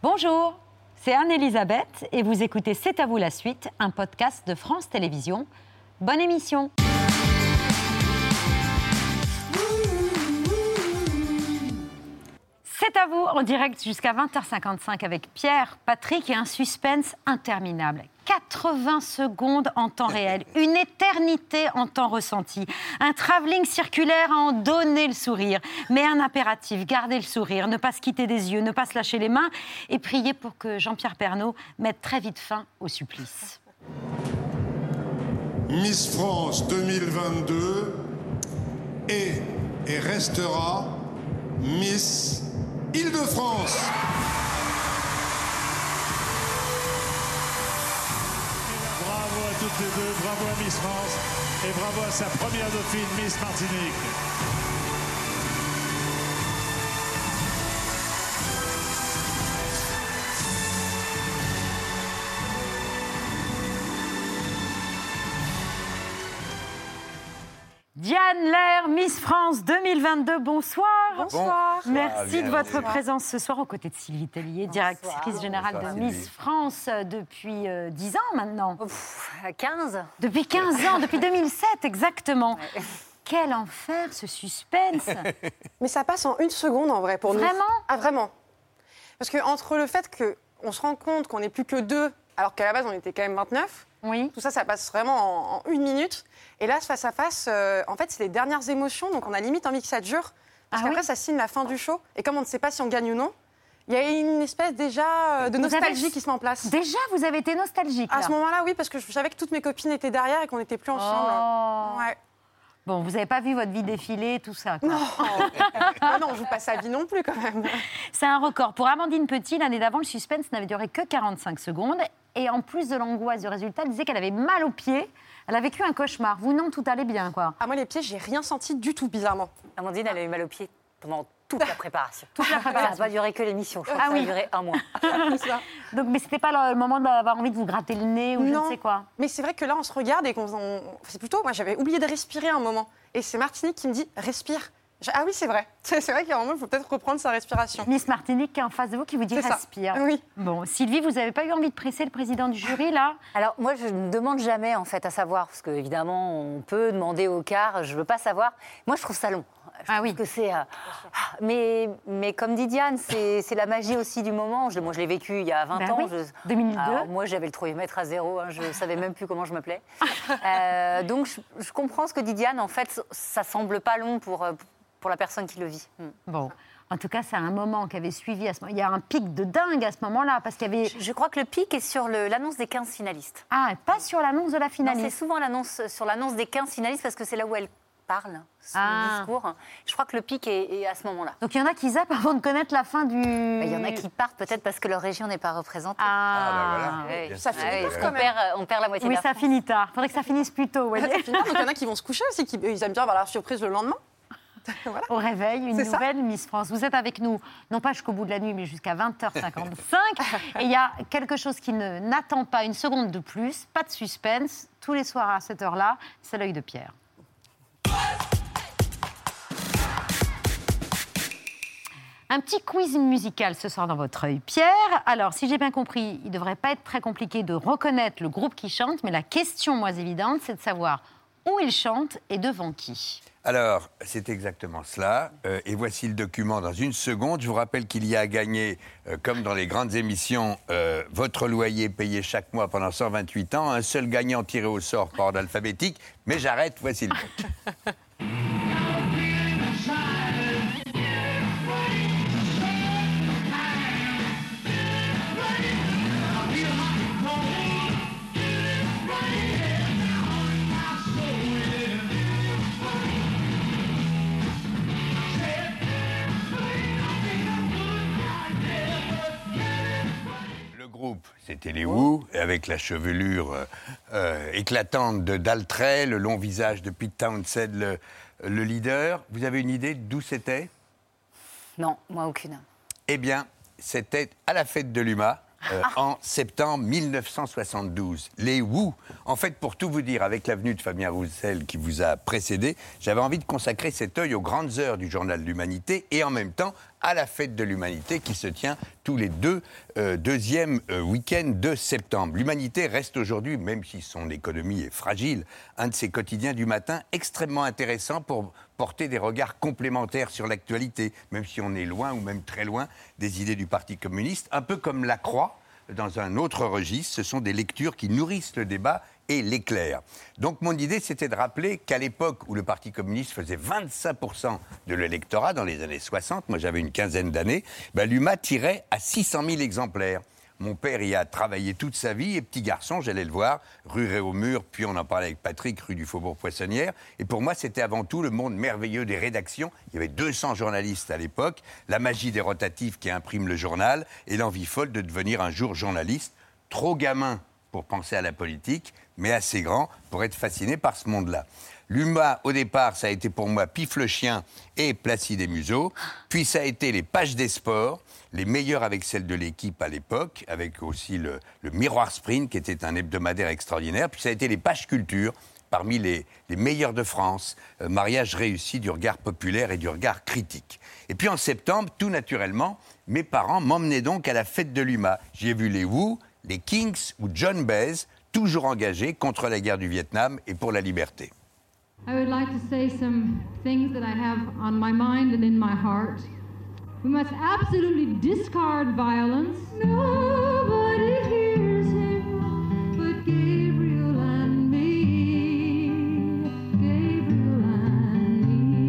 Bonjour, c'est Anne-Elisabeth et vous écoutez C'est à vous la suite, un podcast de France Télévisions. Bonne émission C'est à vous en direct jusqu'à 20h55 avec Pierre, Patrick et un suspense interminable. 80 secondes en temps réel, une éternité en temps ressenti, un travelling circulaire à en donner le sourire, mais un impératif, garder le sourire, ne pas se quitter des yeux, ne pas se lâcher les mains et prier pour que Jean-Pierre Pernaud mette très vite fin au supplice. Miss France 2022 est et restera Miss Île-de-France. Toutes les deux, bravo à Miss France et bravo à sa première dauphine, Miss Martinique. Diane Lair, Miss France 2022, bonsoir. Bonsoir. Merci de votre présence ce soir aux côtés de Sylvie Tellier, directrice générale Bonsoir, de Miss Sylvie. France euh, depuis euh, 10 ans maintenant. Pff, à 15 Depuis 15 ans, depuis 2007 exactement. Quel enfer ce suspense Mais ça passe en une seconde en vrai pour nous. Vraiment? Ah vraiment Parce que entre le fait qu'on se rend compte qu'on n'est plus que deux, alors qu'à la base on était quand même 29, Oui. tout ça ça passe vraiment en, en une minute. Et là, ce face à face, euh, en fait, c'est les dernières émotions, donc on a limite envie que ça dure. Parce Ah qu'après, oui ça signe la fin du show. Et comme on ne sait pas si on gagne ou non, il y a une espèce déjà euh, de avez- nostalgie qui se met en place. Déjà, vous avez été nostalgique. À ce moment-là, oui, parce que je savais que toutes mes copines étaient derrière et qu'on n'était plus ensemble. Oh. Ouais. Bon, vous n'avez pas vu votre vie défiler, tout ça. quoi. Non. Ah non, on joue pas sa vie non plus quand même. C'est un record. Pour Amandine Petit, l'année d'avant, le suspense n'avait duré que 45 secondes. Et en plus de l'angoisse du résultat, elle disait qu'elle avait mal aux pieds. Elle a vécu un cauchemar. Vous, non, tout allait bien, quoi. Ah moi les pieds, j'ai rien senti du tout bizarrement. Amandine, elle a eu mal aux pieds pendant toute la préparation. Toute la Ça préparation. n'a pas duré que l'émission, je crois Ah que ça oui. a duré un mois. Donc, mais c'était pas le, le moment d'avoir envie de vous gratter le nez ou je Non. ne sais quoi. Mais c'est vrai que là, on se regarde et qu'on. on- C'est plutôt. Moi, j'avais oublié de respirer un moment. Et c'est Martinique qui me dit respire. Je- Ah oui, c'est vrai. C'est vrai moment, il faut peut-être reprendre sa respiration. Miss Martinique qui est en face de vous qui vous dit ça. respire. Oui. Bon, Sylvie, vous n'avez pas eu envie de presser le président du jury, là? Alors moi, je ne demande jamais en fait à savoir, parce qu'évidemment, on peut demander au quart, je ne veux pas savoir. Moi, je trouve ça long. Je Ah oui. que c'est. euh, ah, mais, mais comme dit Diane, c'est c'est la magie aussi du moment. Je, moi, je l'ai vécu il y a 20 Ben ans. oui, Je- 2002. Alors, moi, j'avais le trouvé-mètre à zéro. hein, je ne savais même plus comment je m'appelais. Euh, donc, je, je comprends ce que dit Diane. En fait, ça semble pas long pour, euh, pour la personne qui le vit. Mm. Bon. En tout cas, c'est un moment qui avait suivi à ce moment. Il y a un pic de dingue à ce moment-là, parce qu'il y avait. Je, je crois que le pic est sur l'annonce des 15 finalistes. Ah, pas sur l'annonce de la Non, C'est finaliste. souvent l'annonce sur l'annonce des 15 finalistes parce que c'est là où elle parle, son Ah. discours. Je crois que le pic est, est à ce moment-là. Donc il y en a qui zappent avant de connaître la fin du. Il y en a qui partent peut-être parce que leur région n'est pas représentée. Ah, bah voilà. Ouais. Bien Ça finit Ah oui, tard, on, quand même. perd, on perd la moitié Oui, de la ça France. finit tard. Faudrait que ça finisse plus tôt, vous voyez. C'est fini. Donc il y en a qui vont se coucher aussi, qui ils aiment bien avoir la surprise le lendemain. voilà. Au réveil, une ça. nouvelle Miss France. Vous êtes avec nous, non pas jusqu'au bout de la nuit, mais jusqu'à 20h55. Et il y a quelque chose qui ne n'attend pas une seconde de plus, pas de suspense. Tous les soirs à cette heure-là, c'est l'œil de Pierre. Un petit quiz musical ce soir dans votre œil. Pierre, alors si j'ai bien compris, il ne devrait pas être très compliqué de reconnaître le groupe qui chante, mais la question moins évidente, c'est de savoir où il chante et devant qui. Alors, c'est exactement cela. Euh, et voici le document dans une seconde. Je vous rappelle qu'il y a à gagner, euh, comme dans les grandes émissions, euh, votre loyer payé chaque mois pendant 128 ans. Un seul gagnant tiré au sort par ordre alphabétique. Mais j'arrête, voici le vote. groupe, c'était les Who, avec la chevelure euh, euh, éclatante de Daltrey, le long visage de Pete Townsend, le, le leader. Vous avez une idée d'où c'était? Non, moi aucune. Eh bien, c'était à la fête de l'UMA. Euh, en septembre 1972. Les Who. En fait, pour tout vous dire, avec l'avenue de Fabien Roussel qui vous a précédé, j'avais envie de consacrer cet œil aux grandes heures du journal l'Humanité et en même temps à la fête de l'humanité qui se tient tous les deux euh, deuxièmes euh, week-ends de septembre. L'humanité reste aujourd'hui, même si son économie est fragile, un de ses quotidiens du matin extrêmement intéressant pour porter des regards complémentaires sur l'actualité, même si on est loin ou même très loin des idées du Parti communiste, un peu comme la Croix dans un autre registre. Ce sont des lectures qui nourrissent le débat et l'éclairent. Donc mon idée, c'était de rappeler qu'à l'époque où le Parti communiste faisait 25% de l'électorat, dans les années 60, moi j'avais une quinzaine d'années, ben, l'UMA tirait à 600 000 exemplaires. Mon père y a travaillé toute sa vie et petit garçon, j'allais le voir, rue Réaumur, puis on en parlait avec Patrick, rue du Faubourg Poissonnière. Et pour moi, c'était avant tout le monde merveilleux des rédactions. Il y avait 200 journalistes à l'époque, la magie des rotatifs qui impriment le journal et l'envie folle de devenir un jour journaliste. Trop gamin pour penser à la politique, mais assez grand pour être fasciné par ce monde-là. L'UMA, au départ, ça a été pour moi Pif le chien et Placide et Museau. Puis ça a été les pages des sports, les meilleures avec celles de l'équipe à l'époque, avec aussi le, Miroir Sprint, qui était un hebdomadaire extraordinaire. Puis ça a été les pages culture, parmi les, les meilleurs de France, euh, mariage réussi du regard populaire et du regard critique. Et puis en septembre, tout naturellement, mes parents m'emmenaient donc à la fête de l'UMA. J'y ai vu les Wu, les Kings ou John Baez, toujours engagés contre la guerre du Vietnam et pour la liberté. I would like to say some things that I have on my mind and in my heart. We must absolutely discard violence. Nobody hears him but Gabriel and me. Gabriel and me.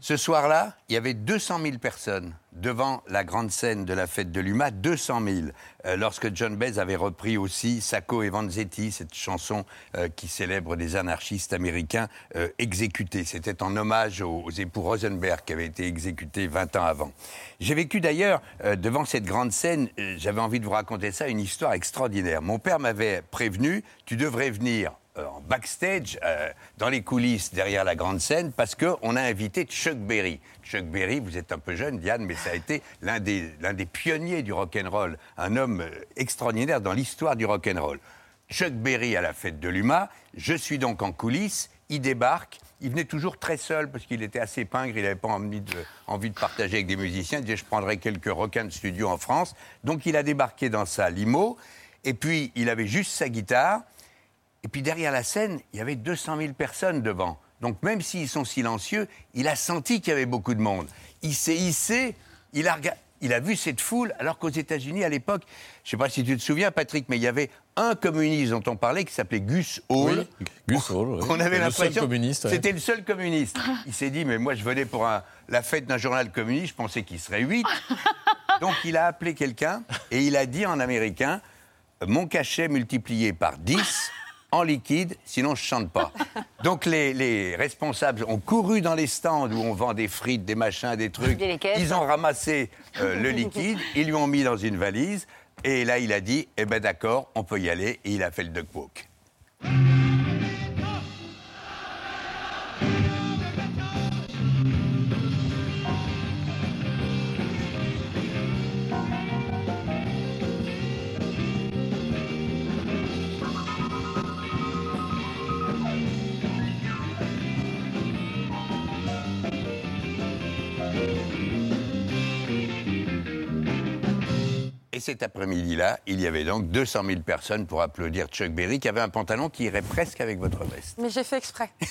Ce soir-là, il y avait 200 000 personnes devant la grande scène de la fête de l'UMA, 200 000, euh, lorsque John Baez avait repris aussi Sacco et Vanzetti, cette chanson euh, qui célèbre des anarchistes américains euh, exécutés. C'était en hommage aux, époux Rosenberg qui avaient été exécutés 20 ans avant. J'ai vécu d'ailleurs, euh, devant cette grande scène, euh, j'avais envie de vous raconter ça, une histoire extraordinaire. Mon père m'avait prévenu, tu devrais venir euh, en backstage, euh, dans les coulisses, derrière la grande scène, parce qu'on a invité Chuck Berry. Chuck Berry, vous êtes un peu jeune, Diane, mais ça a été l'un des, l'un des pionniers du rock'n'roll, un homme extraordinaire dans l'histoire du rock'n'roll. Chuck Berry à la fête de l'UMA, je suis donc en coulisses, il débarque, il venait toujours très seul parce qu'il était assez pingre, il n'avait pas envie de, partager avec des musiciens, il disait je prendrai quelques requins de studio en France. Donc il a débarqué dans sa limo, et puis il avait juste sa guitare, et puis derrière la scène, il y avait 200 000 personnes devant. Donc même s'ils sont silencieux, il a senti qu'il y avait beaucoup de monde. Il s'est hissé, il a, rega- il a vu cette foule, alors qu'aux États-Unis, à l'époque, je ne sais pas si tu te souviens, Patrick, mais il y avait un communiste dont on parlait qui s'appelait Gus Hall. Oui, Gus Hall, oui. On avait Le seul l'impression ouais. c'était le seul communiste. Il s'est dit, mais moi je venais pour un- la fête d'un journal communiste, je pensais qu'il serait huit. Donc il a appelé quelqu'un et il a dit en américain, mon cachet multiplié par 10 en liquide, sinon je chante pas. Donc les, les responsables ont couru dans les stands où on vend des frites, des machins, des trucs. Ils ont ramassé euh, le liquide, ils lui ont mis dans une valise et là il a dit, eh ben d'accord, on peut y aller et il a fait le duck walk. Cet après-midi-là, il y avait donc 200 000 personnes pour applaudir Chuck Berry, qui avait un pantalon qui irait presque avec votre veste. Mais j'ai fait exprès.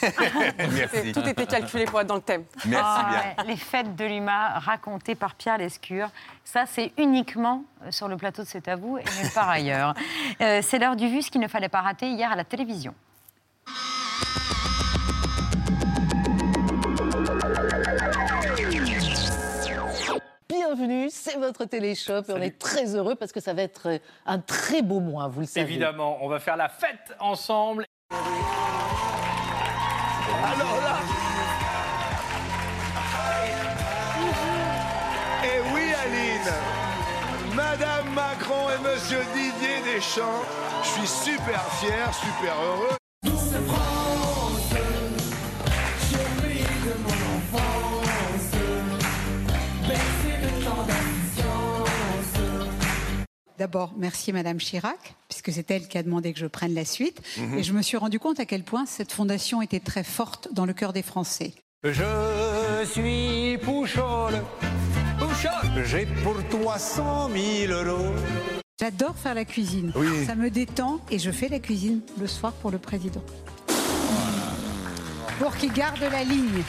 Merci. Tout était calculé pour être dans le thème. Merci Ah bien. Les fêtes de l'UMA racontées par Pierre Lescure. Ça, c'est uniquement euh, sur le plateau de C'est à vous et part ailleurs. Euh, c'est l'heure du vu, ce qu'il ne fallait pas rater hier à la télévision. Bienvenue, c'est votre téléshop et on est très heureux parce que ça va être euh, un très beau mois, vous le savez. Évidemment, on va faire la fête ensemble. Alors là Et oui, Aline Madame Macron et Monsieur Didier Deschamps, je suis super fier, super heureux. D'abord, merci Madame Chirac, puisque c'est elle qui a demandé que je prenne la suite. Et je me suis rendu compte à quel point cette fondation était très forte dans le cœur des Français. Je suis Pouchol. Pouchol. J'ai pour toi 100 000 euros. J'adore faire la cuisine. Oui. Ça me détend et je fais la cuisine le soir pour le président. Pour qu'il garde la ligne.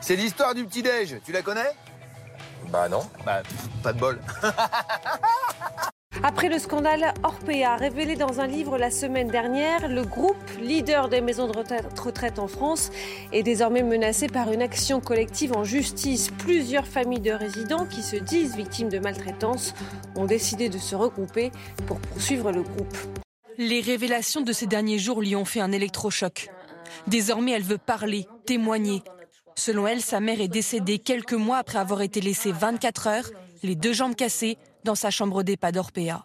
C'est l'histoire du petit-déj, tu la connais? Bah non. Bah, pas de bol. Après le scandale Orpea révélé dans un livre la semaine dernière, le groupe leader des maisons de retraite- retraite en France est désormais menacé par une action collective en justice. Plusieurs familles de résidents qui se disent victimes de maltraitance ont décidé de se regrouper pour poursuivre le groupe. Les révélations de ces derniers jours lui ont fait un électrochoc. Désormais, elle veut parler, témoigner. Selon elle, sa mère est décédée quelques mois après avoir été laissée 24 heures, les deux jambes cassées, dans sa chambre d'EHPAD Orpea.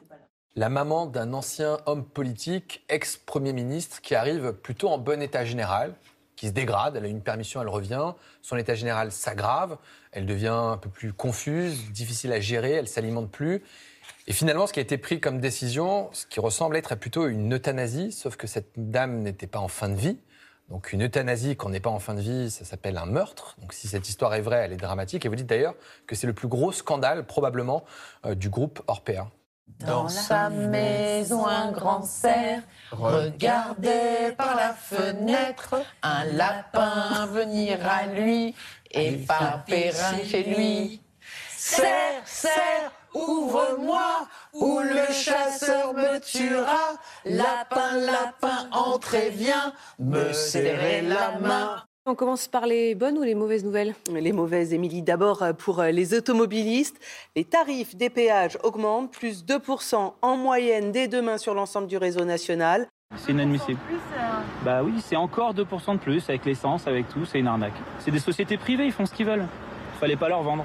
La maman d'un ancien homme politique, ex-premier ministre, qui arrive plutôt en bon état général, qui se dégrade. Elle a une permission, elle revient. Son état général s'aggrave. Elle devient un peu plus confuse, difficile à gérer. Elle s'alimente plus. Et finalement, ce qui a été pris comme décision, ce qui ressemble être plutôt une euthanasie, sauf que cette dame n'était pas en fin de vie. Donc une euthanasie, quand on n'est pas en fin de vie, ça s'appelle un meurtre. Donc si cette histoire est vraie, elle est dramatique. Et vous dites d'ailleurs que c'est le plus gros scandale, probablement, euh, du groupe Orpea. Dans sa maison, un grand cerf regardait par la fenêtre un lapin venir à lui et pas Perrin chez lui. Cerf, cerf, ouvre-moi ou le chasseur me tuera. Lapin, lapin, entre et viens me serrer la main. On commence par les bonnes ou les mauvaises nouvelles Les mauvaises, Émilie. D'abord, euh, pour euh, les automobilistes, les tarifs des péages augmentent, plus 2% en moyenne dès demain sur l'ensemble du réseau national. C'est inadmissible. Bah oui, c'est encore 2% de plus avec l'essence, avec tout, c'est une arnaque. C'est des sociétés privées, ils font ce qu'ils veulent. Fallait pas leur vendre.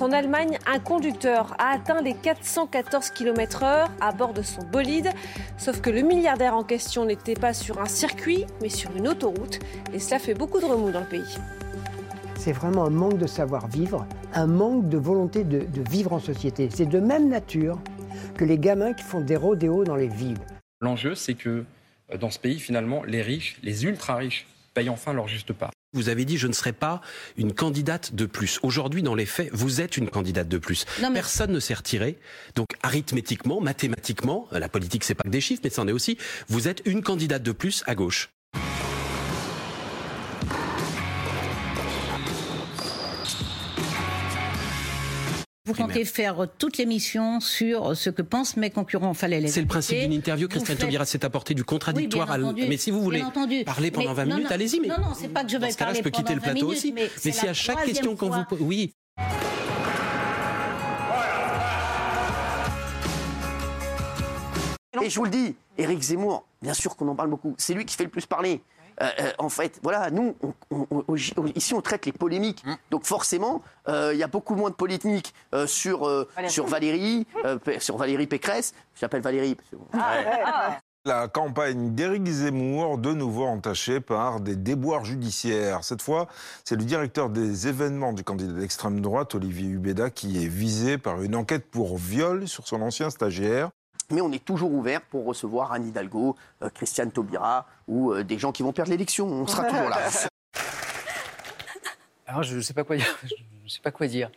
En Allemagne, un conducteur a atteint les 414 km/h à bord de son bolide. Sauf que le milliardaire en question n'était pas sur un circuit, mais sur une autoroute. Et cela fait beaucoup de remous dans le pays. C'est vraiment un manque de savoir-vivre, un manque de volonté de, de vivre en société. C'est de même nature que les gamins qui font des rodéos dans les villes. L'enjeu, c'est que euh, dans ce pays, finalement, les riches, les ultra-riches, payent enfin leur juste part. Vous avez dit je ne serai pas une candidate de plus. Aujourd'hui, dans les faits, vous êtes une candidate de plus. Personne ne s'est retiré. Donc arithmétiquement, mathématiquement, la politique c'est pas que des chiffres, mais c'en est aussi. Vous êtes une candidate de plus à gauche. Vous comptez faire toute l'émission sur ce que pensent mes concurrents. Fallait les C'est le principe d'une interview. Christiane faites- Taubira s'est apporté du contradictoire. Oui, bien à l- entendu, Mais si vous voulez parler pendant Mais 20 non, minutes, allez-y. Mais non, non, c'est pas que je dans vais ce cas-là, parler je peux quitter le pendant 20 plateau minutes, aussi. mais si à chaque question qu'on vous pose, oui. Et je vous le dis, Éric Zemmour, bien sûr qu'on en parle beaucoup, c'est lui qui fait le plus parler. Euh, euh, en fait, voilà, nous, on- on- on- on- ici, on traite les polémiques. Donc forcément, euh, il y a beaucoup moins de polémiques euh, sur, euh, Valérie. sur Valérie, euh, sur Valérie Pécresse. J'appelle Valérie. parce que- La campagne d'Éric Zemmour, de nouveau entachée par des déboires judiciaires. Cette fois, c'est le directeur des événements du candidat d'extrême droite, Olivier Hubeda, qui est visé par une enquête pour viol sur son ancien stagiaire. Mais on est toujours ouvert pour recevoir Anne Hidalgo, euh, Christiane Taubira ou euh, des gens qui vont perdre l'élection. On sera toujours là. Alors, je ne sais pas quoi dire. Je sais pas quoi dire.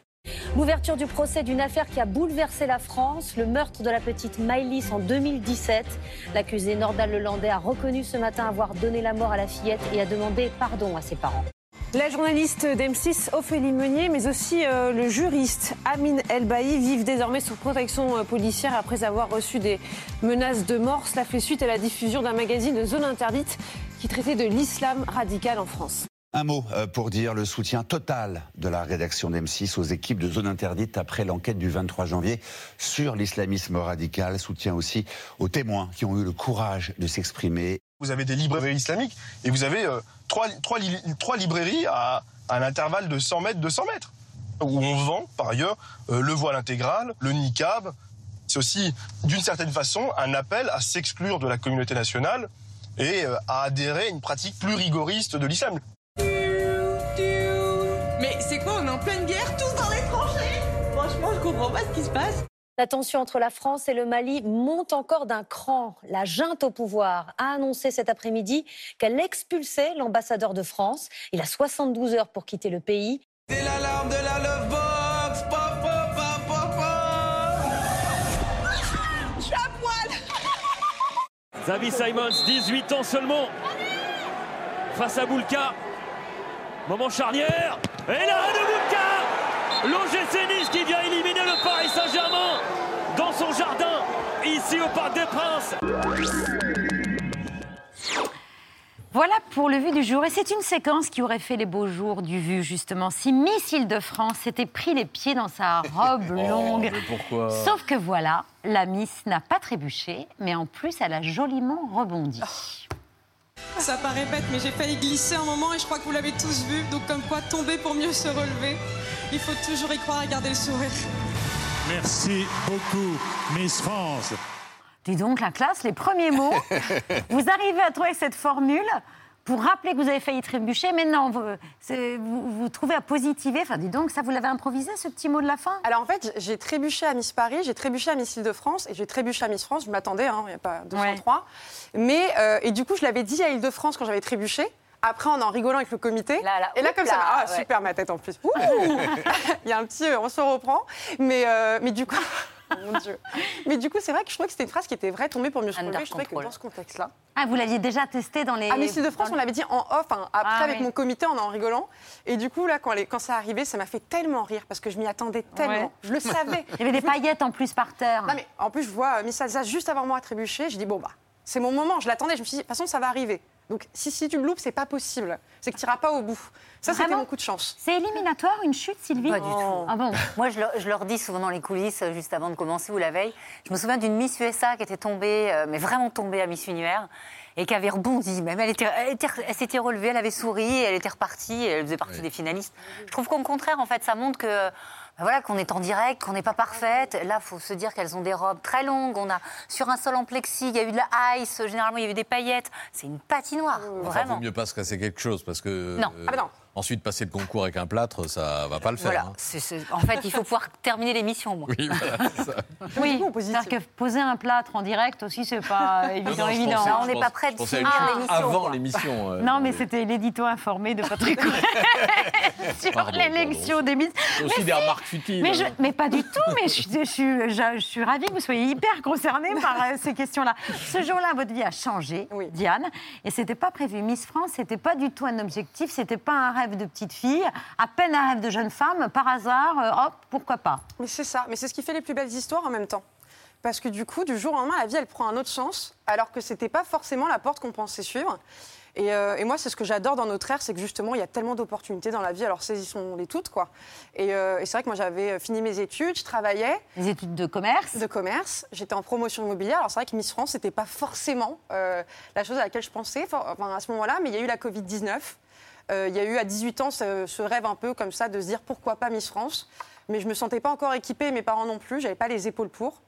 L'ouverture du procès d'une affaire qui a bouleversé la France, le meurtre de la petite Maëlys en 2017. L'accusé Nordal Lelandais a reconnu ce matin avoir donné la mort à la fillette et a demandé pardon à ses parents. La journaliste d'M6 Ophélie Meunier, mais aussi euh, le juriste Amine Elbaï vivent désormais sous protection euh, policière après avoir reçu des menaces de mort. Cela fait suite à la diffusion d'un magazine de zone interdite qui traitait de l'islam radical en France. Un mot euh, pour dire le soutien total de la rédaction d'M6 aux équipes de zone interdite après l'enquête du 23 janvier sur l'islamisme radical. Soutien aussi aux témoins qui ont eu le courage de s'exprimer. Vous avez des librairies islamiques et vous avez euh, trois, trois trois librairies à, un intervalle de 100 mètres, 200 mètres, où on vend par ailleurs euh, le voile intégral, le niqab. C'est aussi, d'une certaine façon, un appel à s'exclure de la communauté nationale et euh, à adhérer à une pratique plus rigoriste de l'islam. Mais c'est quoi On est en pleine guerre, tous dans les tranchées? Franchement, je comprends pas ce qui se passe. La tension entre la France et le Mali monte encore d'un cran. La junte au pouvoir a annoncé cet après-midi qu'elle expulsait l'ambassadeur de France. Il a 72 heures pour quitter le pays. C'est l'alarme de la love box. Pop, pop, pop, pop, Je suis à poil. Xavi Simons, 18 ans seulement. Face à Boulka. Moment charnière. Et là, de Boulka L'OGC Nice qui vient éliminer le Paris Saint-Germain dans son jardin, ici au Parc des Princes. Voilà pour le vu du jour. Et c'est une séquence qui aurait fait les beaux jours du vu, justement, si Miss Île-de-France s'était pris les pieds dans sa robe longue. mais pourquoi Sauf que voilà, la Miss n'a pas trébuché, mais en plus, elle a joliment rebondi. Ça paraît bête, mais j'ai failli glisser un moment et je crois que vous l'avez tous vu. Donc, comme quoi, tomber pour mieux se relever. Il faut toujours y croire et garder le sourire. Merci beaucoup, Miss France. Dis donc, la classe, les premiers mots. vous arrivez à trouver cette formule pour rappeler que vous avez failli trébucher. Maintenant, vous, c'est- vous, vous trouvez à positiver. Enfin, dis donc, ça, vous l'avez improvisé, ce petit mot de la fin? Alors en fait, j'ai trébuché à Miss Paris, j'ai trébuché à Miss Île-de-France et j'ai trébuché à Miss France. Je m'attendais, hein, il n'y a pas 203. Mais, euh, et du coup, je l'avais dit à Île-de-France quand j'avais trébuché. Après, en en rigolant avec le comité. et là, oups comme ça, là, ah, ouais. super ma tête en plus. Ouh Il y a un petit, euh, on se reprend. Mais, euh, mais du coup, mon Dieu. Mais du coup, c'est vrai que je trouvais que c'était une phrase qui était vraie, tomber pour mieux se relever. Je trouvais que dans ce contexte-là. Ah, vous l'aviez déjà testé dans les. À Miss Île-de-France, on l'avait dit en off, hein, après Ah, avec oui. mon comité, en en rigolant. Et du coup, là, quand, les- quand ça arrivait, ça m'a fait tellement rire parce que je m'y attendais tellement. Ouais. Je le savais. Il y avait des paillettes en plus par terre. Non, mais en plus, je vois euh, Miss Alsace juste avant moi trébucher. Je dis, bon, bah, c'est mon moment. Je l'attendais. Je me suis dit, de toute façon, ça va arriver. Donc, si, si tu me loupes, c'est pas possible. C'est que tu n'iras pas au bout. Ça, c'était mon coup de chance. C'est éliminatoire, une chute, Sylvie Pas du tout. Ah bon Moi, je leur, je leur dis souvent dans les coulisses, euh, juste avant de commencer ou la veille, je me souviens d'une Miss USA qui était tombée, euh, mais vraiment tombée à Miss Univers, et qui avait rebondi. Même elle, était, elle, était- elle s'était relevée, elle avait souri, elle était repartie, et elle faisait partie des finalistes. Je trouve qu'au contraire, en fait, ça montre que. Ben Voilà, qu'on est en direct, qu'on n'est pas parfaite. Là, faut se dire qu'elles ont des robes très longues. On a sur un sol en plexi, il y a eu de la ice. Généralement, il y a eu des paillettes. C'est une patinoire, vraiment. vaut mieux pas se casser quelque chose parce que. Non. euh, Ah bah non. Ensuite, passer le concours avec un plâtre, ça va pas le faire. Voilà. hein. C'est- c'est- En fait, il faut pouvoir terminer l'émission, moi. Oui, voilà, c'est ça. Oui, c'est-à-dire que poser un plâtre en direct aussi, c'est pas évident. non, évident. pensais- Non, je on n'est pas prêt je de finir l'émission, Avant quoi. l'émission. euh, Non, mais c'était l'édito informé de Patrick sur Pardon, l'élection des Miss. C'est aussi Mais des remarques futiles. Mais, je- hein. mais pas du tout, mais je, je suis, je- je suis ravie que vous soyez hyper concernée par euh, ces questions-là. Ce jour-là, votre vie a changé, Diane, et c'était pas prévu. Miss France, c'était pas du tout un objectif, c'était pas un rêve de petite fille, à peine un rêve de jeune femme, par hasard, euh, hop, pourquoi pas Mais c'est ça. Mais c'est ce qui fait les plus belles histoires en même temps. Parce que du coup, du jour au lendemain, la vie, elle prend un autre sens, alors que c'était pas forcément la porte qu'on pensait suivre. Et, euh, et moi, c'est ce que j'adore dans notre ère, c'est que justement, il y a tellement d'opportunités dans la vie, alors saisissons-les toutes, quoi. Et, euh, et c'est vrai que moi, j'avais fini mes études, je travaillais. Des études de commerce De commerce. J'étais en promotion immobilière. Alors c'est vrai que Miss France, c'était pas forcément euh, la chose à laquelle je pensais enfin, à ce moment-là, mais il y a eu la Covid-19. Euh, il y a eu à 18 ans ce, rêve un peu comme ça de se dire pourquoi pas Miss France? Mais je me sentais pas encore équipée, mes parents non plus, j'avais pas les épaules pour.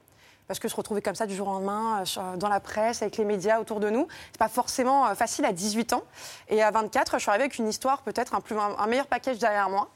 Parce que se retrouver comme ça du jour au lendemain, euh, dans la presse, avec les médias autour de nous, c'est pas forcément euh, facile à 18 ans. Et à 24, je suis arrivée avec une histoire, peut-être un, meilleur package derrière moi.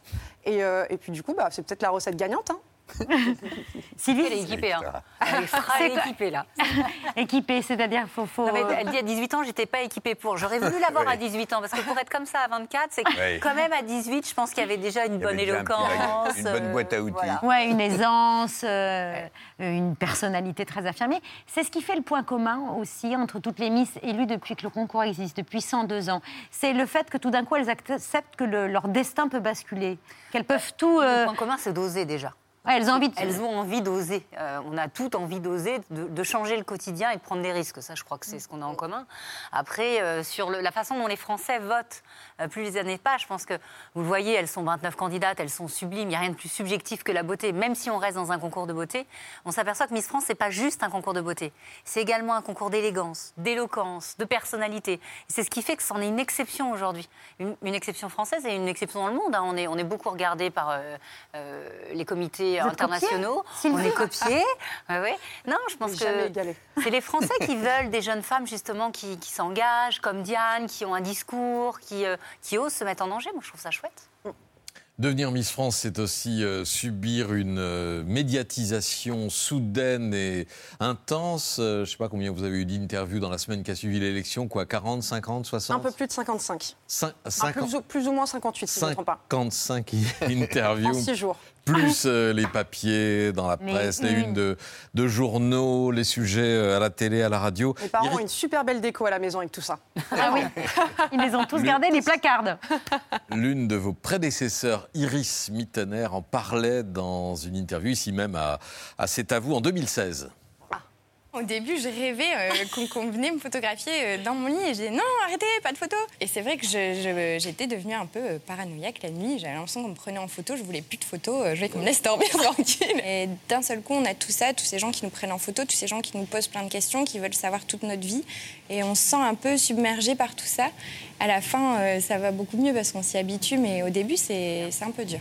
Et, et puis du coup, bah, c'est peut-être la recette gagnante. hein. Sylvie Elle est équipée, hein. Elle est fra- équipée, là. Équipée, c'est-à-dire faut, faut... Non, mais elle dit à 18 ans, j'étais pas équipée pour. J'aurais voulu l'avoir Oui. à 18 ans, parce que pour être comme ça à 24, c'est Oui. quand même à 18, je pense qu'il y avait déjà une bonne éloquence. une bonne euh, boîte à outils. voilà. Ouais, une aisance, euh, une personnalité très affirmée. C'est ce qui fait le point commun aussi entre toutes les Miss élues depuis que le concours existe, depuis 102 ans. C'est le fait que tout d'un coup, elles acceptent que le- leur destin peut basculer, qu'elles peuvent tout... Le euh, point commun, c'est d'oser déjà. Elles ont envie Elles ont envie d'oser. Euh, on a toutes envie d'oser, de, changer le quotidien et de prendre des risques. Ça, je crois que c'est ce qu'on a en commun. Après, euh, sur la façon dont les Français votent, euh, plus les années passent, je pense que vous le voyez, elles sont 29 candidates, elles sont sublimes. Il n'y a rien de plus subjectif que la beauté. Même si on reste dans un concours de beauté, on s'aperçoit que Miss France, c'est pas juste un concours de beauté. C'est également un concours d'élégance, d'éloquence, de personnalité. C'est ce qui fait que c'en est une exception aujourd'hui. Une, exception française et une exception dans le monde. hein. On, est, on est beaucoup regardé par les comités Vous êtes internationaux. on est copiés. Ouais, ouais. Non, je pense que c'est les Français qui veulent des jeunes femmes justement qui, qui s'engagent, comme Diane, qui ont un discours, qui, euh, qui osent se mettre en danger. Moi, je trouve ça chouette. Devenir Miss France, c'est aussi euh, subir une euh, médiatisation soudaine et intense. Euh, je ne sais pas combien vous avez eu d'interviews dans la semaine qui a suivi l'élection, quoi, 40, 50, 60 Un peu plus de 55. Cin- Enfin, 50 plus, ou, plus ou moins 58, si je ne me trompe pas. 55 interviews. En six jours. Plus euh, les papiers dans la presse, les, unes. unes de, de journaux, les sujets euh, à la télé, à la radio. Mes parents Iri- ont une super belle déco à la maison avec tout ça. Ah oui, ils les ont tous gardés, les placards. L'une de vos prédécesseurs, Iris Mittener, en parlait dans une interview ici même à, à C'est à vous en 2016. Au début, je rêvais euh, qu'on venait me photographier euh, dans mon lit et j'ai dit non, arrêtez, pas de photos. Et c'est vrai que je- je- j'étais devenue un peu euh, paranoïaque la nuit. J'avais l'impression qu'on me prenait en photo, je voulais plus de photos, je voulais qu'on me laisse dormir tranquille. Et d'un seul coup, on a tout ça, tous ces gens qui nous prennent en photo, tous ces gens qui nous posent plein de questions, qui veulent savoir toute notre vie. Et on se sent un peu submergé par tout ça. À la fin, ça va beaucoup mieux parce qu'on s'y habitue, mais au début, c'est un peu dur.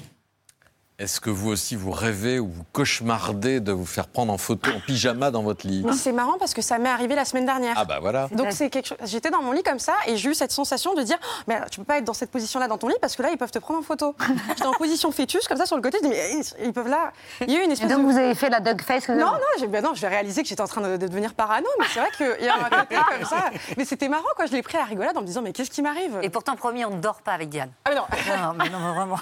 Est-ce que vous aussi vous rêvez ou vous cauchemardez de vous faire prendre en photo en pyjama dans votre lit? Mais c'est marrant parce que ça m'est arrivé la semaine dernière. Ah bah voilà. Donc c'est quelque chose. J'étais dans mon lit comme ça et j'ai eu cette sensation de dire mais alors, tu peux pas être dans cette position-là dans ton lit parce que là ils peuvent te prendre en photo. J'étais en position fœtus comme ça sur le côté. Je dis mais ils, ils peuvent là. Il y a eu une espèce Et donc de... vous avez fait la dog face que Non, non, j'ai- ben non, je vais réaliser que j'étais en train de, de devenir parano, mais c'est vrai qu'il y a un côté comme ça. Mais c'était marrant, quoi. Je l'ai pris à la rigolade en me disant, mais qu'est-ce qui m'arrive? Et pourtant, promis, on ne dort pas avec Diane. Ah, mais non. Non, mais non, mais vraiment.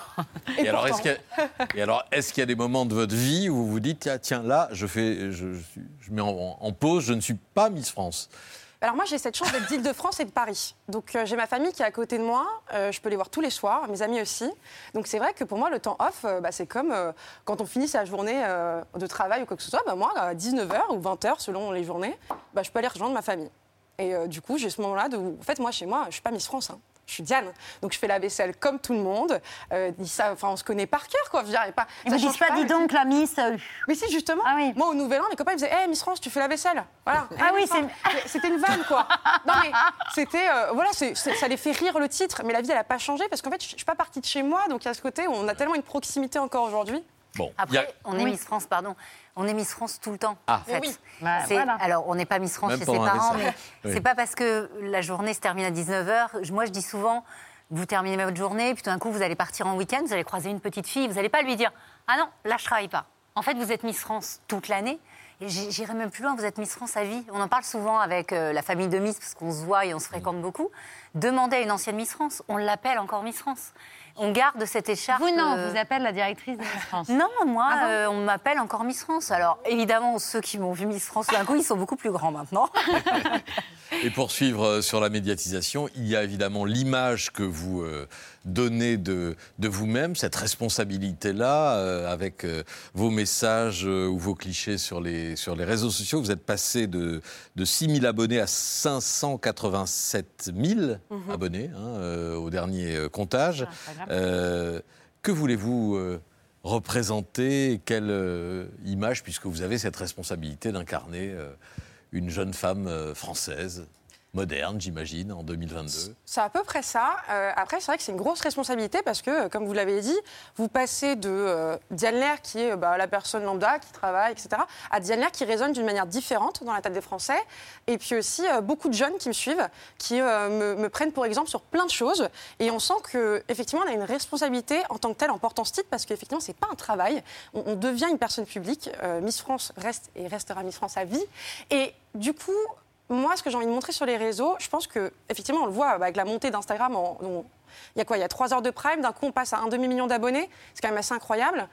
Et, alors, est-ce a- et alors, est-ce qu'il y a des moments de votre vie où vous vous dites, tiens, tiens là, je, fais, je, je, mets en, pause, je ne suis pas Miss France? Alors moi, j'ai cette chance d'être d'Île-de-France et de Paris. Donc euh, j'ai ma famille qui est à côté de moi. euh, je peux les voir tous les soirs, mes amis aussi. Donc c'est vrai que pour moi, le temps off, euh, bah, c'est comme quand on finit sa journée de travail ou quoi que ce soit. Bah, moi, à 19h ou 20h, selon les journées, bah, je peux aller rejoindre ma famille. Et du coup, j'ai ce moment-là de... En fait, moi, chez moi, je suis pas Miss France. hein. Je suis Diane. Donc je fais la vaisselle comme tout le monde. Euh, ils savent- enfin, on se connaît par cœur, quoi. Je et pas, Ils vous pas, dis donc, la Miss. euh, Mais si, justement. Moi, au Nouvel An, mes copains ils disaient Hé, Miss France, tu fais la vaisselle. Voilà. Ah Eh, oui, C'était une vanne, quoi. Non, mais c'était. euh, voilà, ça les fait rire le titre. Mais la vie, elle n'a pas changé parce qu'en fait, je ne suis pas partie de chez moi. Donc, il y a ce côté où on a tellement une proximité encore aujourd'hui. Bon. Après, on est Oui. Miss France, pardon. On est Miss France tout le temps. Ah. en fait. Mais oui. Bah, voilà. Alors, on n'est pas Miss France Même chez ses parents, mais. Oui. c'est pas parce que la journée se termine à 19h. Moi, je dis souvent, vous terminez votre journée, puis tout d'un coup, vous allez partir en week-end, vous allez croiser une petite fille, vous n'allez pas lui dire Ah non, là, je travaille pas. En fait, vous êtes Miss France toute l'année. Et j'irai même plus loin, vous êtes Miss France à vie. On en parle souvent avec euh, la famille de Miss, parce qu'on se voit et on se fréquente beaucoup. Demandez à une ancienne Miss France, on l'appelle encore Miss France. On garde cette écharpe. Vous, non, euh, vous appelle la directrice de Miss France. non, moi, Ah bon euh, on m'appelle encore Miss France. Alors, évidemment, ceux qui m'ont vu Miss France d'un coup, ils sont beaucoup plus grands maintenant. Et pour suivre euh, sur la médiatisation, il y a évidemment l'image que vous euh, donnez de, de vous-même, cette responsabilité-là, euh, avec euh, vos messages euh, ou vos clichés sur les, sur les réseaux sociaux. Vous êtes passé de, de 6 000 abonnés à 587 000 Mhm. abonnés hein, au dernier comptage. Euh, que voulez-vous représenter? Quelle image, puisque vous avez cette responsabilité d'incarner une jeune femme euh, française, moderne, j'imagine, en 2022 C'est à peu près ça. Euh, après, c'est vrai que c'est une grosse responsabilité parce que, comme vous l'avez dit, vous passez de euh, Diane Lair, qui est bah, la personne lambda, qui travaille, etc., à Diane Lair qui résonne d'une manière différente dans la tête des Français. Et puis aussi, euh, beaucoup de jeunes qui me suivent, qui euh, me, prennent pour exemple sur plein de choses. Et on sent qu'effectivement, on a une responsabilité en tant que telle en portant ce titre parce qu'effectivement, c'est pas un travail. On, devient une personne publique. Miss France reste et restera Miss France à vie. Et du coup, moi, ce que j'ai envie de montrer sur les réseaux, je pense que effectivement, on le voit avec la montée d'Instagram. Il y a quoi Il y a trois heures de prime. D'un coup, on passe à un demi-million d'abonnés. C'est quand même assez incroyable.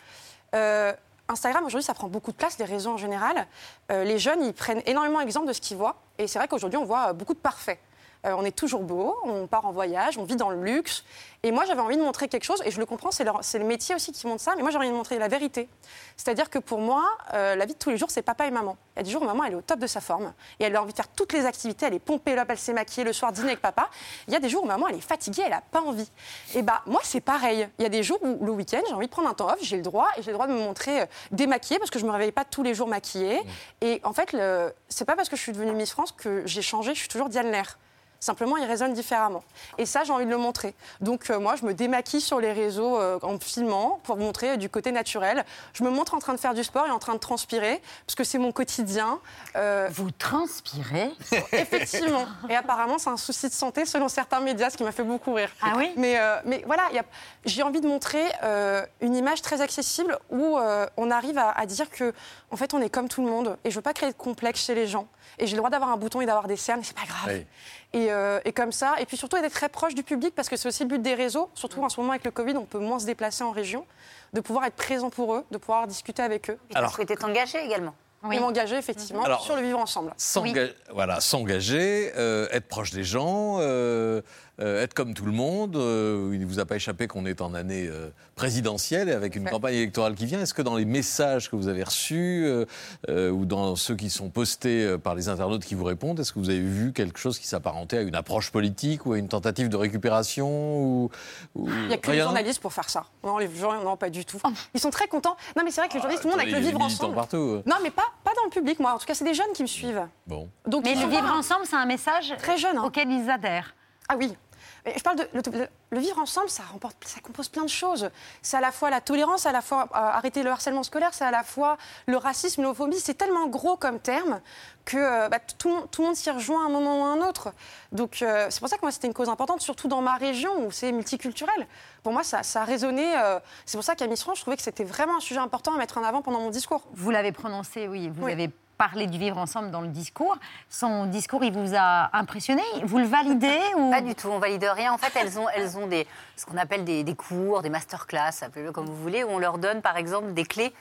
Euh, Instagram, aujourd'hui, ça prend beaucoup de place, les réseaux en général. Euh, les jeunes, ils prennent énormément exemple de ce qu'ils voient. Et c'est vrai qu'aujourd'hui, on voit beaucoup de parfaits. Euh, on est toujours beau, on part en voyage, on vit dans le luxe. Et moi, j'avais envie de montrer quelque chose, et je le comprends, c'est le métier aussi qui montre ça, mais moi, j'ai envie de montrer la vérité. C'est-à-dire que pour moi, euh, la vie de tous les jours, c'est papa et maman. Il y a des jours où maman, elle est au top de sa forme, et elle a envie de faire toutes les activités, elle est pompée, là, elle s'est maquillée, le soir, dîner avec papa. Il y a des jours où maman, elle est fatiguée, elle n'a pas envie. Et bah, moi, c'est pareil. Il y a des jours où le week-end, j'ai envie de prendre un temps off, j'ai le droit, et j'ai le droit de me montrer euh, démaquillée, parce que je me réveille pas tous les jours maquillée. Et en fait, le... c'est pas parce que je suis devenue Miss France que j'ai changé, je suis toujours Diane Lair. Simplement, ils résonnent différemment. Et ça, j'ai envie de le montrer. Donc, euh, moi, je me démaquille sur les réseaux euh, en filmant pour montrer euh, du côté naturel. Je me montre en train de faire du sport et en train de transpirer, parce que c'est mon quotidien. Vous transpirez? Effectivement. Et apparemment, c'est un souci de santé selon certains médias, ce qui m'a fait beaucoup rire. Ah oui? Mais, mais voilà, a- j'ai envie de montrer une image très accessible où on arrive à, à dire que, en fait, on est comme tout le monde. Et je veux pas créer de complexe chez les gens. Et j'ai le droit d'avoir un bouton et d'avoir des cernes, c'est pas grave. Oui. Et, euh, et comme ça, et puis surtout d'être très proche du public parce que c'est aussi le but des réseaux, surtout en ce moment avec le Covid, on peut moins se déplacer en région, de pouvoir être présent pour eux, de pouvoir discuter avec eux. Alors, souhaité t'engager également. Et m'engager effectivement Alors, sur le vivre ensemble. Voilà, s'engager, euh, être proche des gens, euh, euh, être comme tout le monde. Euh, il ne vous a pas échappé qu'on est en année euh, présidentielle et avec une Ouais. campagne électorale qui vient. Est-ce que dans les messages que vous avez reçus euh, euh, ou dans ceux qui sont postés euh, par les internautes qui vous répondent, est-ce que vous avez vu quelque chose qui s'apparentait à une approche politique ou à une tentative de récupération ou, ou Il n'y a que les journalistes pour faire ça. Non, les gens, non, pas du tout. Ils sont très contents. Non, mais c'est vrai que les journalistes, tout le monde avec attendez, le il y a vivre ensemble. partout. Non, mais pas, pas dans le public, moi. En tout cas, c'est des jeunes qui me suivent. Bon. Donc, Mais le vivre ensemble, c'est un message Très jeune, hein. auquel ils adhèrent. Ah oui. Je parle de le, vivre ensemble, ça, remporte, ça compose plein de choses. C'est à la fois la tolérance, à la fois euh, arrêter le harcèlement scolaire, c'est à la fois le racisme, l'homophobie. C'est tellement gros comme terme que euh, bah, tout, le monde- tout le monde s'y rejoint à un moment ou à un autre. Donc euh, c'est pour ça que moi c'était une cause importante, surtout dans ma région où c'est multiculturel. Pour moi, ça, ça a résonné. c'est pour ça qu'à Miss France, je trouvais que c'était vraiment un sujet important à mettre en avant pendant mon discours. Vous l'avez prononcé, oui. Vous Oui. avez parlé du vivre ensemble dans le discours. Son discours, il vous a impressionné? Vous le validez ou... Pas du tout, on valide rien. En fait, elles ont, elles ont des, ce qu'on appelle des, des cours, des masterclass, appelez-le comme vous voulez, où on leur donne par exemple des clés.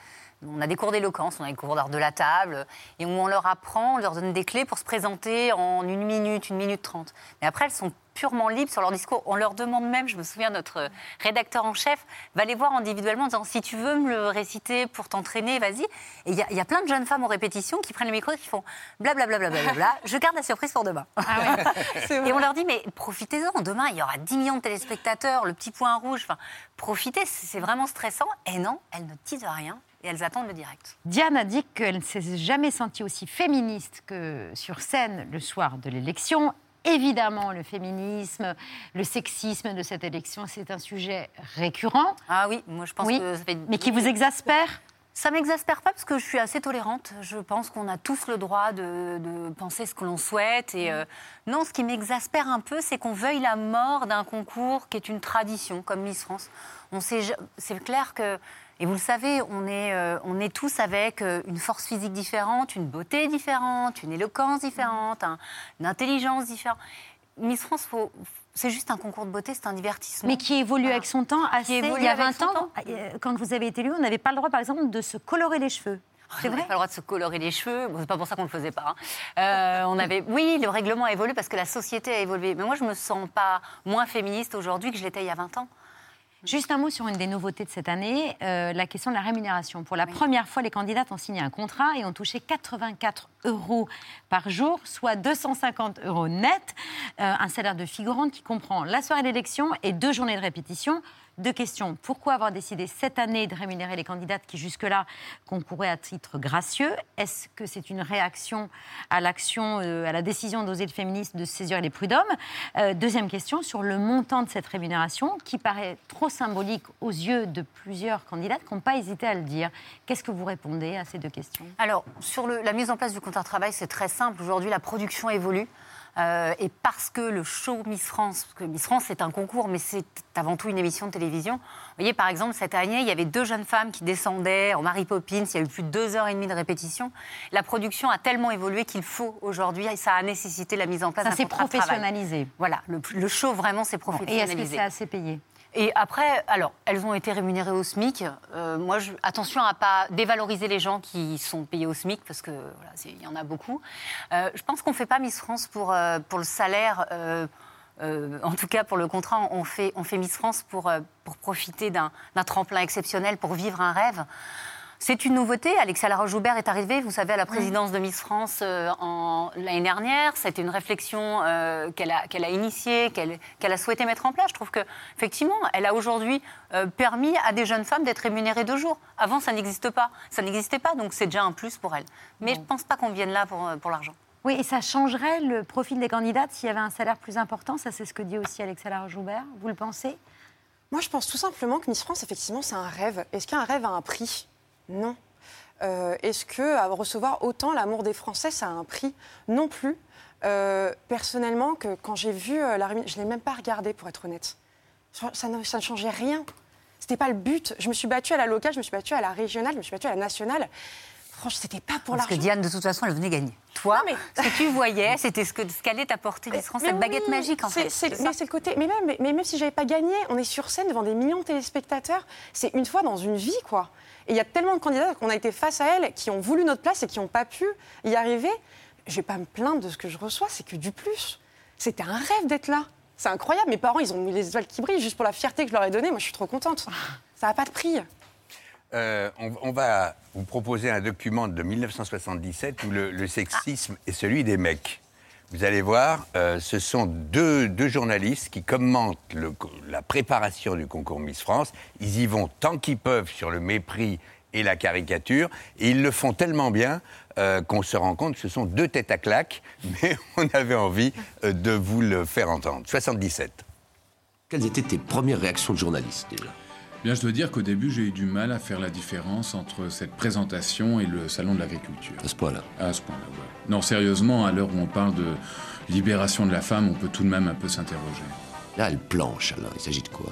On a des cours d'éloquence, on a des cours d'art de la table, et où on leur apprend, on leur donne des clés pour se présenter en une minute, une minute trente. Mais après, elles sont purement libres sur leur discours. On leur demande même, je me souviens, notre rédacteur en chef va les voir individuellement en disant si tu veux me le réciter pour t'entraîner, vas-y. Et il y, a- il y a plein de jeunes femmes aux répétitions qui prennent le micro et qui font blablabla, bla, bla, bla, bla, je garde la surprise pour demain. et on leur dit mais profitez-en, demain il y aura 10 millions de téléspectateurs, le petit point rouge, enfin, profitez, c'est c'est vraiment stressant. Et non, elles ne disent rien et elles attendent le direct. Diane a dit qu'elle ne s'est jamais sentie aussi féministe que sur scène le soir de l'élection. Évidemment, le féminisme, le sexisme de cette élection, c'est un sujet récurrent. Ah oui, moi je pense Oui, que ça fait... mais qui vous exaspère? Ça m'exaspère pas parce que je suis assez tolérante. Je pense qu'on a tous le droit de, de penser ce que l'on souhaite. Et euh, non, ce qui m'exaspère un peu, c'est qu'on veuille la mort d'un concours qui est une tradition, comme Miss France. On sait, c'est clair que, et vous le savez, on est, euh, on est tous avec euh, une force physique différente, une beauté différente, une éloquence différente, un- une intelligence différente. Miss France, faut- c'est juste un concours de beauté, c'est un divertissement. Mais qui évolue avec son temps assez. il y a avec 20 son ans, temps. euh, quand vous avez été élu, on n'avait pas le droit, par exemple, de se colorer les cheveux. C'est on vrai n'avait pas le droit de se colorer les cheveux. Bon, c'est pas pour ça qu'on le faisait pas. hein. Euh, on avait, oui, le règlement a évolué parce que la société a évolué. Mais moi, je me sens pas moins féministe aujourd'hui que je l'étais il y a 20 ans. Juste un mot sur une des nouveautés de cette année, euh, la question de la rémunération. Pour la première fois, les candidates ont signé un contrat et ont touché 84 euros par jour, soit 250 euros net. Euh, un salaire de figurante qui comprend la soirée d'élection et deux journées de répétition. Deux questions. Pourquoi avoir décidé cette année de rémunérer les candidates qui jusque-là concouraient à titre gracieux? Est-ce que c'est une réaction à l'action, euh, à la décision d'oser le féminisme de saisir les prud'hommes? Euh, Deuxième question sur le montant de cette rémunération qui paraît trop symbolique aux yeux de plusieurs candidates qui n'ont pas hésité à le dire. Qu'est-ce que vous répondez à ces deux questions? Alors, sur la mise en place du contrat de travail, c'est très simple. Aujourd'hui, la production évolue. Euh, et parce que le show Miss France, parce que Miss France c'est un concours, mais c'est avant tout une émission de télévision. Vous voyez, par exemple, cette année, il y avait deux jeunes femmes qui descendaient en Mary Poppins, il y a eu plus de deux heures et demie de répétition. La production a tellement évolué qu'il faut aujourd'hui, et ça a nécessité la mise en place Ça d'un s'est contrat de travail. professionnalisé. Voilà, le, le show vraiment s'est Et professionnalisé. est-ce que c'est assez payé? Et après, alors, elles ont été rémunérées au SMIC. Euh, moi, attention à pas dévaloriser les gens qui sont payés au SMIC, parce que voilà, il y en a beaucoup. Euh, je pense qu'on ne fait pas Miss France pour, euh, pour le salaire. en tout cas, pour le contrat, on fait, on fait Miss France pour, pour profiter d'un tremplin exceptionnel, pour vivre un rêve. C'est une nouveauté. Alexia Laroche-Joubert est arrivée, vous savez, à la présidence de Miss France euh, en- l'année dernière. C'était une réflexion euh, qu'elle a, qu'elle a initiée, qu'elle qu'elle a souhaité mettre en place. Je trouve que, effectivement, elle a aujourd'hui euh, permis à des jeunes femmes d'être rémunérées deux jours. Avant, ça n'existe pas. Ça n'existait pas, donc c'est déjà un plus pour elles. Mais je ne pense pas qu'on vienne là pour, pour l'argent. Oui, et ça changerait le profil des candidates s'il y avait un salaire plus important. Ça, c'est ce que dit aussi Alexandra Joubert. Vous le pensez? Moi, je pense tout simplement que Miss France, effectivement, c'est un rêve. Est-ce qu'un rêve a un prix? Non. Euh, Est-ce que recevoir autant l'amour des Français, ça a un prix Non plus. Euh, personnellement, que quand j'ai vu euh, la je ne l'ai même pas regardé, pour être honnête. Ça ne, ça ne changeait rien. C'était pas le but. Je me suis battue à la locale, je me suis battue à la régionale, je me suis battue à la nationale. Franchement, c'était pas pour Parce que l'argent. Diane, de toute façon, elle venait gagner. Toi, ce que tu voyais, c'était ce que- ce qu'allait t'apporter Mais cette baguette magique, en fait. c'est- mais c'est le côté. Mais même, mais, mais même si j'avais pas gagné, on est sur scène devant des millions de téléspectateurs. C'est une fois dans une vie, quoi. Et il y a tellement de candidats qu'on a été face à elles, qui ont voulu notre place et qui n'ont pas pu y arriver. Je vais pas me plaindre de ce que je reçois, c'est que du plus. C'était un rêve d'être là. C'est incroyable. Mes parents, ils ont mis les étoiles qui brillent juste pour la fierté que je leur ai donnée. Moi, je suis trop contente. Ça n'a pas de prix. Euh, on, va vous proposer un document de 1977 où le, sexisme est celui des mecs. Vous allez voir, euh, ce sont deux, deux journalistes qui commentent la préparation du concours Miss France. Ils y vont tant qu'ils peuvent sur le mépris et la caricature. Et ils le font tellement bien euh, qu'on se rend compte que ce sont deux têtes à claque. Mais on avait envie de vous le faire entendre. 77. Quelles étaient tes premières réactions de journaliste déjà? Bien, je dois dire qu'au début, j'ai eu du mal à faire la différence entre cette présentation et le salon de l'agriculture. À ce point-là À ce point-là, ouais. Non, sérieusement, à l'heure où on parle de libération de la femme, on peut tout de même un peu s'interroger. Là, elle planche, Alain. Il s'agit de quoi?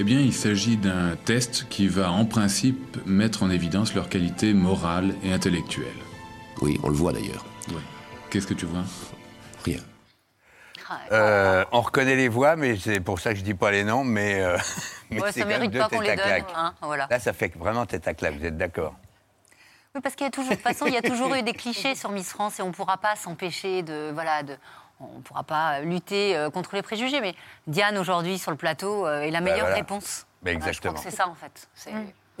Eh bien, il s'agit d'un test qui va, en principe, mettre en évidence leur qualité morale et intellectuelle. Oui, on le voit d'ailleurs. Oui. Qu'est-ce que tu vois? Rien. Euh, on reconnaît les voix, mais c'est pour ça que je dis pas les noms, mais, euh, mais Ouais, c'est ça mérite deux pas qu'on les à donne. hein, voilà. Là, ça fait vraiment tête à claque, vous êtes d'accord Oui, parce qu'il y a toujours, de toute façon, il y a toujours eu des clichés sur Miss France et on ne pourra pas s'empêcher de, voilà, de, on ne pourra pas lutter euh, contre les préjugés. Mais Diane aujourd'hui sur le plateau euh, est la Bah, meilleure voilà. réponse. Bah, Voilà, je crois exactement. que c'est ça en fait.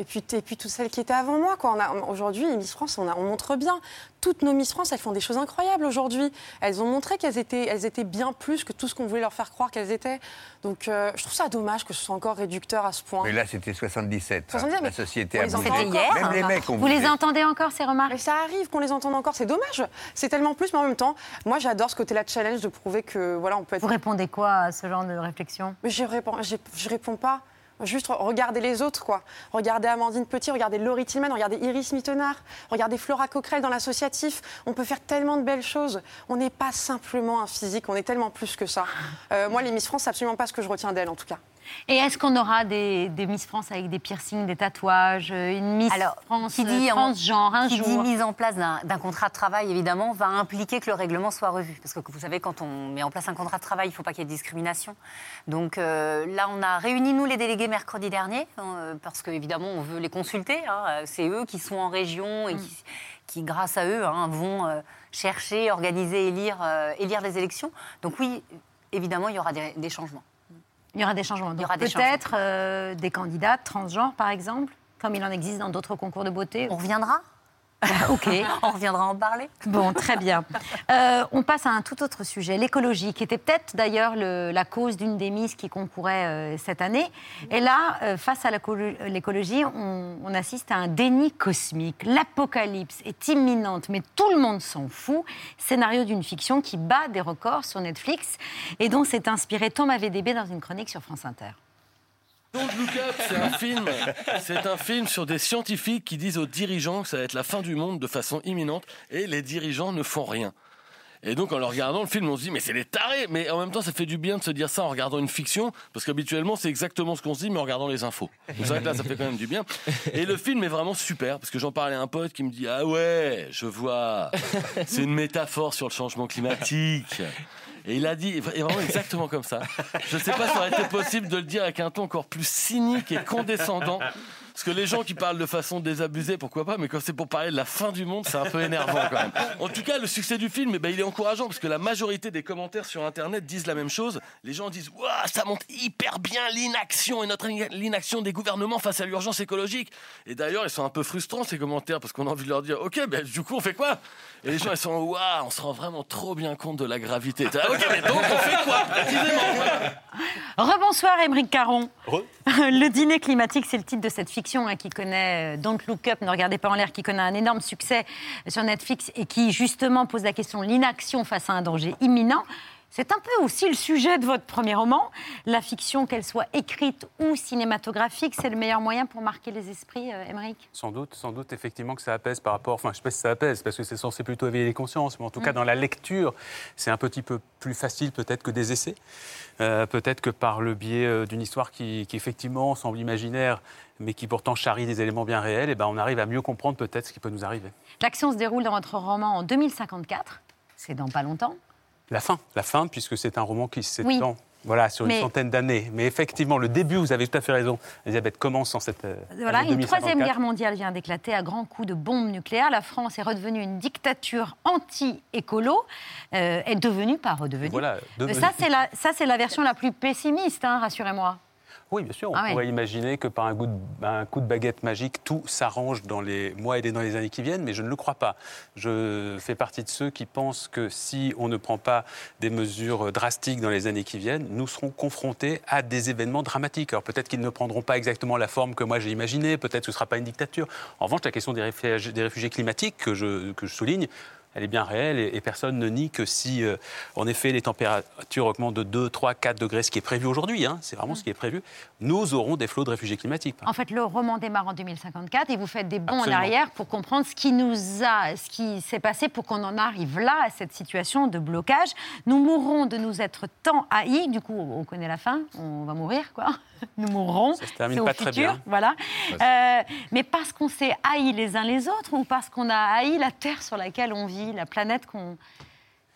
Et puis, et puis toutes celles qui étaient avant moi. quoi. Aujourd'hui, Miss France, on, a- on montre bien. Toutes nos Miss France, elles font des choses incroyables aujourd'hui. Elles ont montré qu'elles étaient, elles étaient bien plus que tout ce qu'on voulait leur faire croire qu'elles étaient. Donc euh, je trouve ça dommage que ce soit encore réducteur à ce point. Mais là, c'était 77. hein. 77, mais La société a bougé. encore. Même les mecs ont Vous les entendez encore, ces remarques? Mais ça arrive qu'on les entende encore, c'est dommage. C'est tellement plus, mais en même temps, moi j'adore ce côté-là de challenge de prouver que voilà, on peut être. Vous répondez quoi à ce genre de réflexion? Mais je réponds, je réponds pas. Juste regardez les autres, quoi. Regardez Amandine Petit, regardez Laurie Tillman, regardez Iris Mittenard, regardez Flora Coquerel dans l'associatif. On peut faire tellement de belles choses. On n'est pas simplement un physique, on est tellement plus que ça. Euh, moi, les Miss France, c'est absolument pas ce que je retiens d'elles, en tout cas. Et est-ce qu'on aura des, des Miss France avec des piercings, des tatouages, euh, une Miss France qui dit euh, transgenre un qui jour dit mise en place d'un contrat de travail, évidemment, va impliquer que le règlement soit revu. Parce que vous savez, quand on met en place un contrat de travail, il ne faut pas qu'il y ait de discrimination. Donc euh, là, on a réuni, nous, les délégués, mercredi dernier, euh, parce qu'évidemment, on veut les consulter. hein. C'est eux qui sont en région et qui, qui, grâce à eux, hein, vont euh, chercher, organiser, élire, euh, élire les élections. Donc oui, évidemment, il y aura des, des changements. Il y aura des changements. Il y Donc, aura des Peut-être euh, des candidats transgenres, par exemple, comme il en existe dans d'autres concours de beauté. On reviendra Ok. On reviendra en parler. Bon, très bien. Euh, on passe à un tout autre sujet, l'écologie, qui était peut-être d'ailleurs le- la cause d'une des Miss qui concourait euh, cette année. Et là, euh, face à l'écolo- l'écologie, on, on assiste à un déni cosmique. L'apocalypse est imminente, mais tout le monde s'en fout. Scénario d'une fiction qui bat des records sur Netflix et dont s'est inspiré Thomas VDB dans une chronique sur France Inter. Don't Look Up, c'est un film. C'est un film sur des scientifiques qui disent aux dirigeants que ça va être la fin du monde de façon imminente et les dirigeants ne font rien. Et donc en le regardant le film, on se dit mais c'est des tarés. Mais en même temps, ça fait du bien de se dire ça en regardant une fiction parce qu'habituellement c'est exactement ce qu'on se dit mais en regardant les infos. C'est vrai que là, ça fait quand même du bien. Et le film est vraiment super parce que j'en parlais à un pote qui me dit ah ouais, je vois, c'est une métaphore sur le changement climatique. Et il a dit, vraiment exactement comme ça. Je ne sais pas si ça aurait été possible de le dire avec un ton encore plus cynique et condescendant. Parce que les gens qui parlent de façon désabusée, pourquoi pas, mais quand c'est pour parler de la fin du monde, c'est un peu énervant quand même. En tout cas, le succès du film, eh ben, il est encourageant parce que la majorité des commentaires sur Internet disent la même chose. Les gens disent Waouh, ça montre hyper bien l'inaction et notre in- l'inaction des gouvernements face à l'urgence écologique. Et d'ailleurs, ils sont un peu frustrants ces commentaires parce qu'on a envie de leur dire Ok, ben, du coup, on fait quoi? Et les gens, ils sont Waouh, on se rend vraiment trop bien compte de la gravité. Là, ok, mais donc on fait quoi précisément? Rebonsoir, Émeric Caron. Le dîner climatique, c'est le titre de cette fiction hein, qui connaît euh, Don't Look Up, Ne regardez pas en l'air, qui connaît un énorme succès sur Netflix et qui justement pose la question de l'inaction face à un danger imminent. C'est un peu aussi le sujet de votre premier roman. La fiction, qu'elle soit écrite ou cinématographique, c'est le meilleur moyen pour marquer les esprits, euh, Émeric? Sans doute, sans doute effectivement que ça apaise par rapport. Enfin, je ne sais pas si ça apaise parce que c'est censé plutôt éveiller les consciences, mais en tout Mm. cas dans la lecture, c'est un petit peu plus facile peut-être que des essais. Euh, peut-être que par le biais euh, d'une histoire qui, qui, effectivement semble imaginaire, mais qui pourtant charrie des éléments bien réels, et ben on arrive à mieux comprendre peut-être ce qui peut nous arriver. L'action se déroule dans votre roman en 2054. C'est dans pas longtemps. La fin, la fin, puisque c'est un roman qui s'étend. Oui. Voilà, sur une Mais- centaine d'années. Mais effectivement, le début, vous avez tout à fait raison, Elisabeth, commence en cette. euh, Voilà, une 2054. troisième guerre mondiale vient d'éclater à grands coups de bombes nucléaires. La France est redevenue une dictature anti-écolo. Euh, est devenue, pas redevenue. Voilà, devenue. Ça, c'est la, ça, la version la plus pessimiste, hein, rassurez-moi. Oui, bien sûr. On Ah ouais. pourrait imaginer que par un coup, de, un coup de baguette magique, tout s'arrange dans les mois et dans les années qui viennent, mais je ne le crois pas. Je fais partie de ceux qui pensent que si on ne prend pas des mesures drastiques dans les années qui viennent, nous serons confrontés à des événements dramatiques. Alors peut-être qu'ils ne prendront pas exactement la forme que moi j'ai imaginée, peut-être que ce ne sera pas une dictature. En revanche, la question des réfugiés, des réfugiés climatiques que je, que je souligne, elle est bien réelle et, et personne ne nie que si, euh, en effet, les températures augmentent de 2, 3, 4 degrés, ce qui est prévu aujourd'hui, hein, c'est vraiment ce qui est prévu, nous aurons des flots de réfugiés climatiques. En fait, le roman démarre en 2054 et vous faites des bons Absolument. en arrière pour comprendre ce qui nous a, ce qui s'est passé pour qu'on en arrive là à cette situation de blocage. Nous mourrons de nous être tant haïs. Du coup, on connaît la fin. On va mourir, quoi. Nous mourrons. Ça se termine au pas très futur, bien. Voilà. Euh, mais parce qu'on s'est haïs les uns les autres ou parce qu'on a haï la terre sur laquelle on vit, la planète qu'on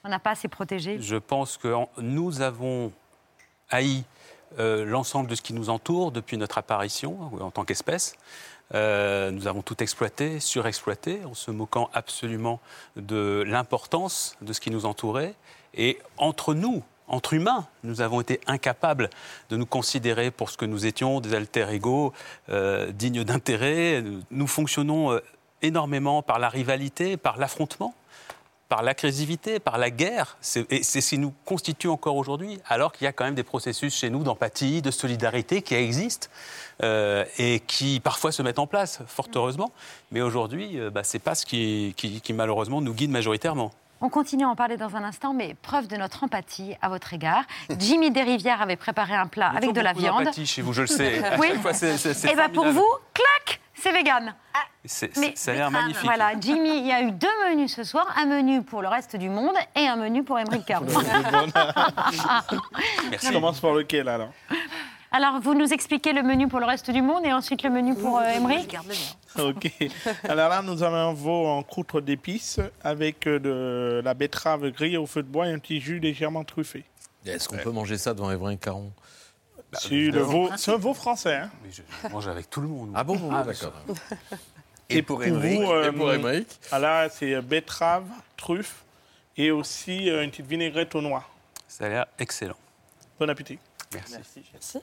on n'a pas assez protégée? Je pense que en- nous avons haï euh, l'ensemble de ce qui nous entoure depuis notre apparition euh, en tant qu'espèce. Euh, nous avons tout exploité, surexploité, en se moquant absolument de l'importance de ce qui nous entourait. Et entre nous, entre humains, nous avons été incapables de nous considérer pour ce que nous étions, des alter égaux euh, dignes d'intérêt. Nous fonctionnons euh, énormément par la rivalité, par l'affrontement par l'agressivité, par la guerre. Et c'est ce qui nous constitue encore aujourd'hui, alors qu'il y a quand même des processus chez nous d'empathie, de solidarité qui existent euh, et qui parfois se mettent en place, fort heureusement. Mais aujourd'hui, euh, bah, ce n'est pas ce qui, malheureusement nous guide majoritairement. On continue à en parler dans un instant, mais preuve de notre empathie à votre égard. Jimmy Desrivières avait préparé un plat avec de la viande. d'empathie chez vous, je le sais. À oui. chaque fois, c'est- c'est- c'est Et bien pour vous, clac, c'est vegan. C'est- Mais- ça a l'air magnifique. Voilà, Jimmy, il y a eu deux menus ce soir, un menu pour le reste du monde et un menu pour Émeric Caron. Je commence par lequel alors? Alors, vous nous expliquez le menu pour le reste du monde et ensuite le menu pour euh, Émeric Ok. Alors là, nous avons un veau en croûte d'épices avec euh, de la betterave grillée au feu de bois et un petit jus légèrement truffé. Est-ce qu'on peut manger ça devant Évry Caron C'est le veau, c'est un veau français. Hein Je mange avec tout le monde. Ah bon, Ah, d'accord. Et, pour vous, Émeric euh, Et pour Émeric ah Là, c'est euh, betterave, truffe et aussi euh, une petite vinaigrette au noix. Ça a l'air excellent. Bon appétit. Merci. Merci.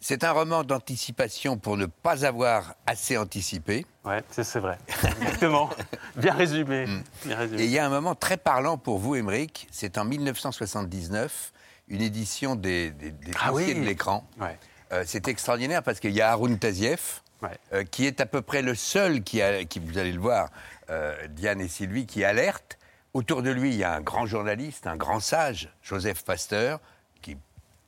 C'est un roman d'anticipation pour ne pas avoir assez anticipé. Ouais, c'est vrai. Exactement. Bien résumé. Bien résumé. Et il y a un moment très parlant pour vous, Émeric. C'est en 1979, une édition des, des, des Ah oui. de l'écran. Ouais. Euh, c'est extraordinaire parce qu'il y a Haroun Tazieff, euh, qui est à peu près le seul qui, a- qui vous allez le voir, euh, Diane et Sylvie, qui alerte. Autour de lui, il y a un grand journaliste, un grand sage, Joseph Pasteur, qui,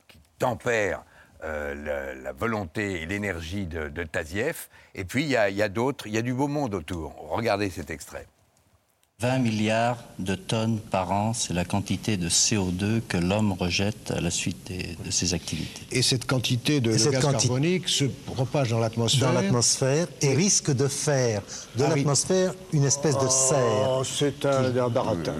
qui tempère euh, la, la volonté et l'énergie de, de Tazieff. Et puis, il y a, il y a d'autres, il y a du beau monde autour. Regardez cet extrait. 20 milliards de tonnes par an, c'est la quantité de CO2 que l'homme rejette à la suite des- de ses activités. Et cette quantité de, Et gaz quanti- carbonique se propage dans l'atmosphère. dans l'atmosphère et risque de faire de Ah oui. l'atmosphère une espèce de serre. Oh, c'est un baratin.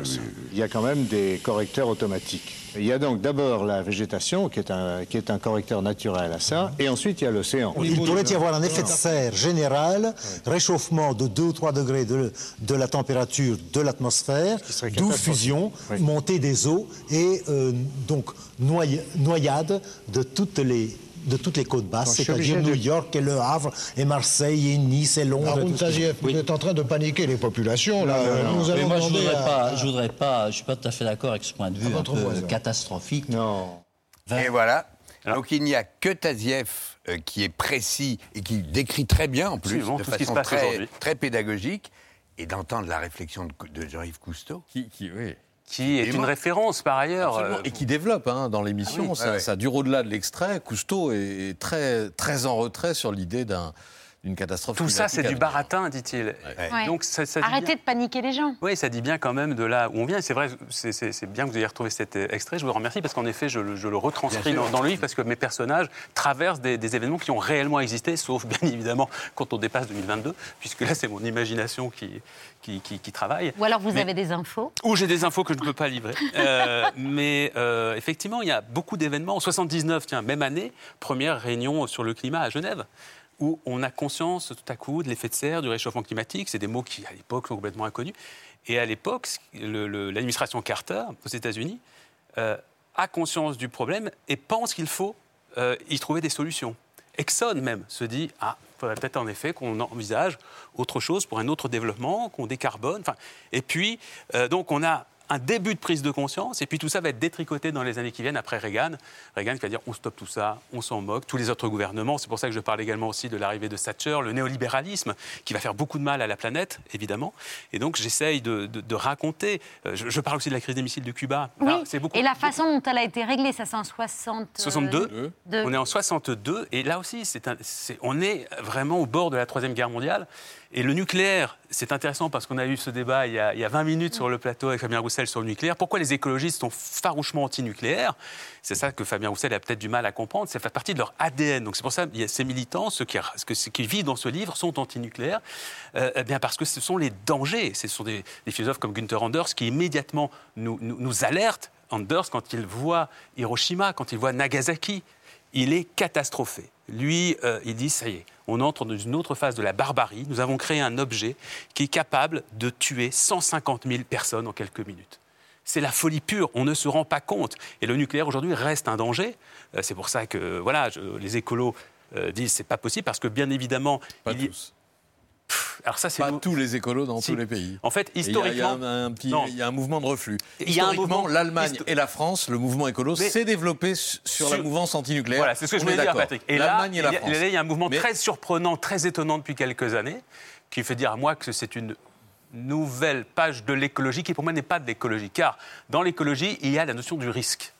Il y a quand même des correcteurs automatiques. Il y a donc d'abord la végétation qui est, un, qui est un correcteur naturel à ça, et ensuite il y a l'océan. Il pourrait y avoir un effet de serre général, réchauffement de 2 ou 3 degrés de, de la température de l'atmosphère, d'où fusion, montée des eaux et euh, donc noya- noyade de toutes les de toutes les côtes basses, c'est-à-dire New de- York et Le Havre et Marseille et Nice et Londres. qui- Tazieff, vous êtes en train de paniquer les populations. Là. Nous Mais allons moi, je voudrais à- pas, je voudrais pas, je suis pas tout à fait d'accord avec ce point de vue un votre peu voisin. catastrophique. Non. Et voilà. Donc il n'y a que Tazieff euh, qui est précis et qui décrit très bien en plus, Absolument, de tout ce qui façon se passe très, très pédagogique, et d'entendre la réflexion de, de Jean-Yves Cousteau. Qui, qui, oui. Qui est une référence par ailleurs. Absolument. euh, Et qui développe hein, dans l'émission. Ah oui. ça, ouais. ça dure au-delà de l'extrait. Cousteau est très, très en retrait sur l'idée d'un- d'une catastrophe. Tout ça, c'est du baratin, dit-il. Ouais. Donc, ça, ça dit Arrêtez bien- de paniquer les gens. Oui, ça dit bien quand même de là où on vient. C'est vrai, c'est- bien que vous ayez retrouvé cet extrait. Je vous remercie parce qu'en effet, je, le- je le retranscris dans, le livre parce que mes personnages traversent des, des événements qui ont réellement existé, sauf bien évidemment quand on dépasse 2022, puisque là, c'est mon imagination qui, qui, qui- qui travaille. Ou alors vous Mais- avez des infos. ou j'ai des infos que je ne peux pas livrer. Euh, mais euh, effectivement, il y a beaucoup d'événements. En 79, tiens, même année, première réunion sur le climat à Genève, où on a conscience tout à coup de l'effet de serre, du réchauffement climatique. C'est des mots qui, à l'époque, sont complètement inconnus. Et à l'époque, l'administration Carter, aux États-Unis, euh, a conscience du problème et pense qu'il faut euh, y trouver des solutions. Exxon même se dit ah, faudrait peut-être en effet qu'on envisage autre chose pour un autre développement, qu'on décarbone. Et puis, euh, donc, on a un début de prise de conscience, et puis tout ça va être détricoté dans les années qui viennent après Reagan. Reagan qui va dire on stoppe tout ça, on s'en moque, tous les autres gouvernements. C'est pour ça que je parle également aussi de l'arrivée de Thatcher, le néolibéralisme, qui va faire beaucoup de mal à la planète, évidemment. Et donc j'essaye de, de- de raconter. euh, Je, je parle aussi de la crise des missiles de Cuba. Oui. C'est beaucoup. Et la façon dont elle a été réglée, ça c'est en 60. 62. Deux. On est en 62 et là aussi, c'est- on est vraiment au bord de la troisième guerre mondiale. Et le nucléaire, c'est intéressant parce qu'on a eu ce débat il y a, il y a 20 minutes sur le plateau avec Fabien Roussel sur le nucléaire. Pourquoi les écologistes sont farouchement anti-nucléaires? C'est ça que Fabien Roussel a peut-être du mal à comprendre. Ça fait partie de leur ADN. Donc c'est pour ça a ces militants, ceux qui, vivent dans ce livre, sont anti-nucléaires. Euh, eh bien parce que ce sont les dangers. Ce sont des, philosophes comme Günther Anders qui immédiatement nous alertent. Anders, quand il voit Hiroshima, quand il voit Nagasaki, il est catastrophé. Lui, euh, il dit, ça y est, on entre dans une autre phase de la barbarie. Nous avons créé un objet qui est capable de tuer 150 000 personnes en quelques minutes. C'est la folie pure, on ne se rend pas compte. Et le nucléaire aujourd'hui reste un danger. Euh, c'est pour ça que voilà, je- les écolos euh, disent c'est pas possible parce que bien évidemment, Pas il y- tous. Alors ça, c'est Pas nous- tous les écolos dans Si. tous les pays. En fait, il y y historiquement, il y a un mouvement de reflux. Il y a un mouvement- l'Allemagne histo- et la France, le mouvement écolo s'est développé su- sur, la mouvance antinucléaire. Voilà, c'est ce que je voulais dire. Patrick. Et là, et y, la il y a un mouvement Mais- très surprenant, très étonnant depuis quelques années, qui fait dire à moi que c'est une nouvelle page de l'écologie qui, pour moi, n'est pas de l'écologie. Car dans l'écologie, il y a la notion du risque.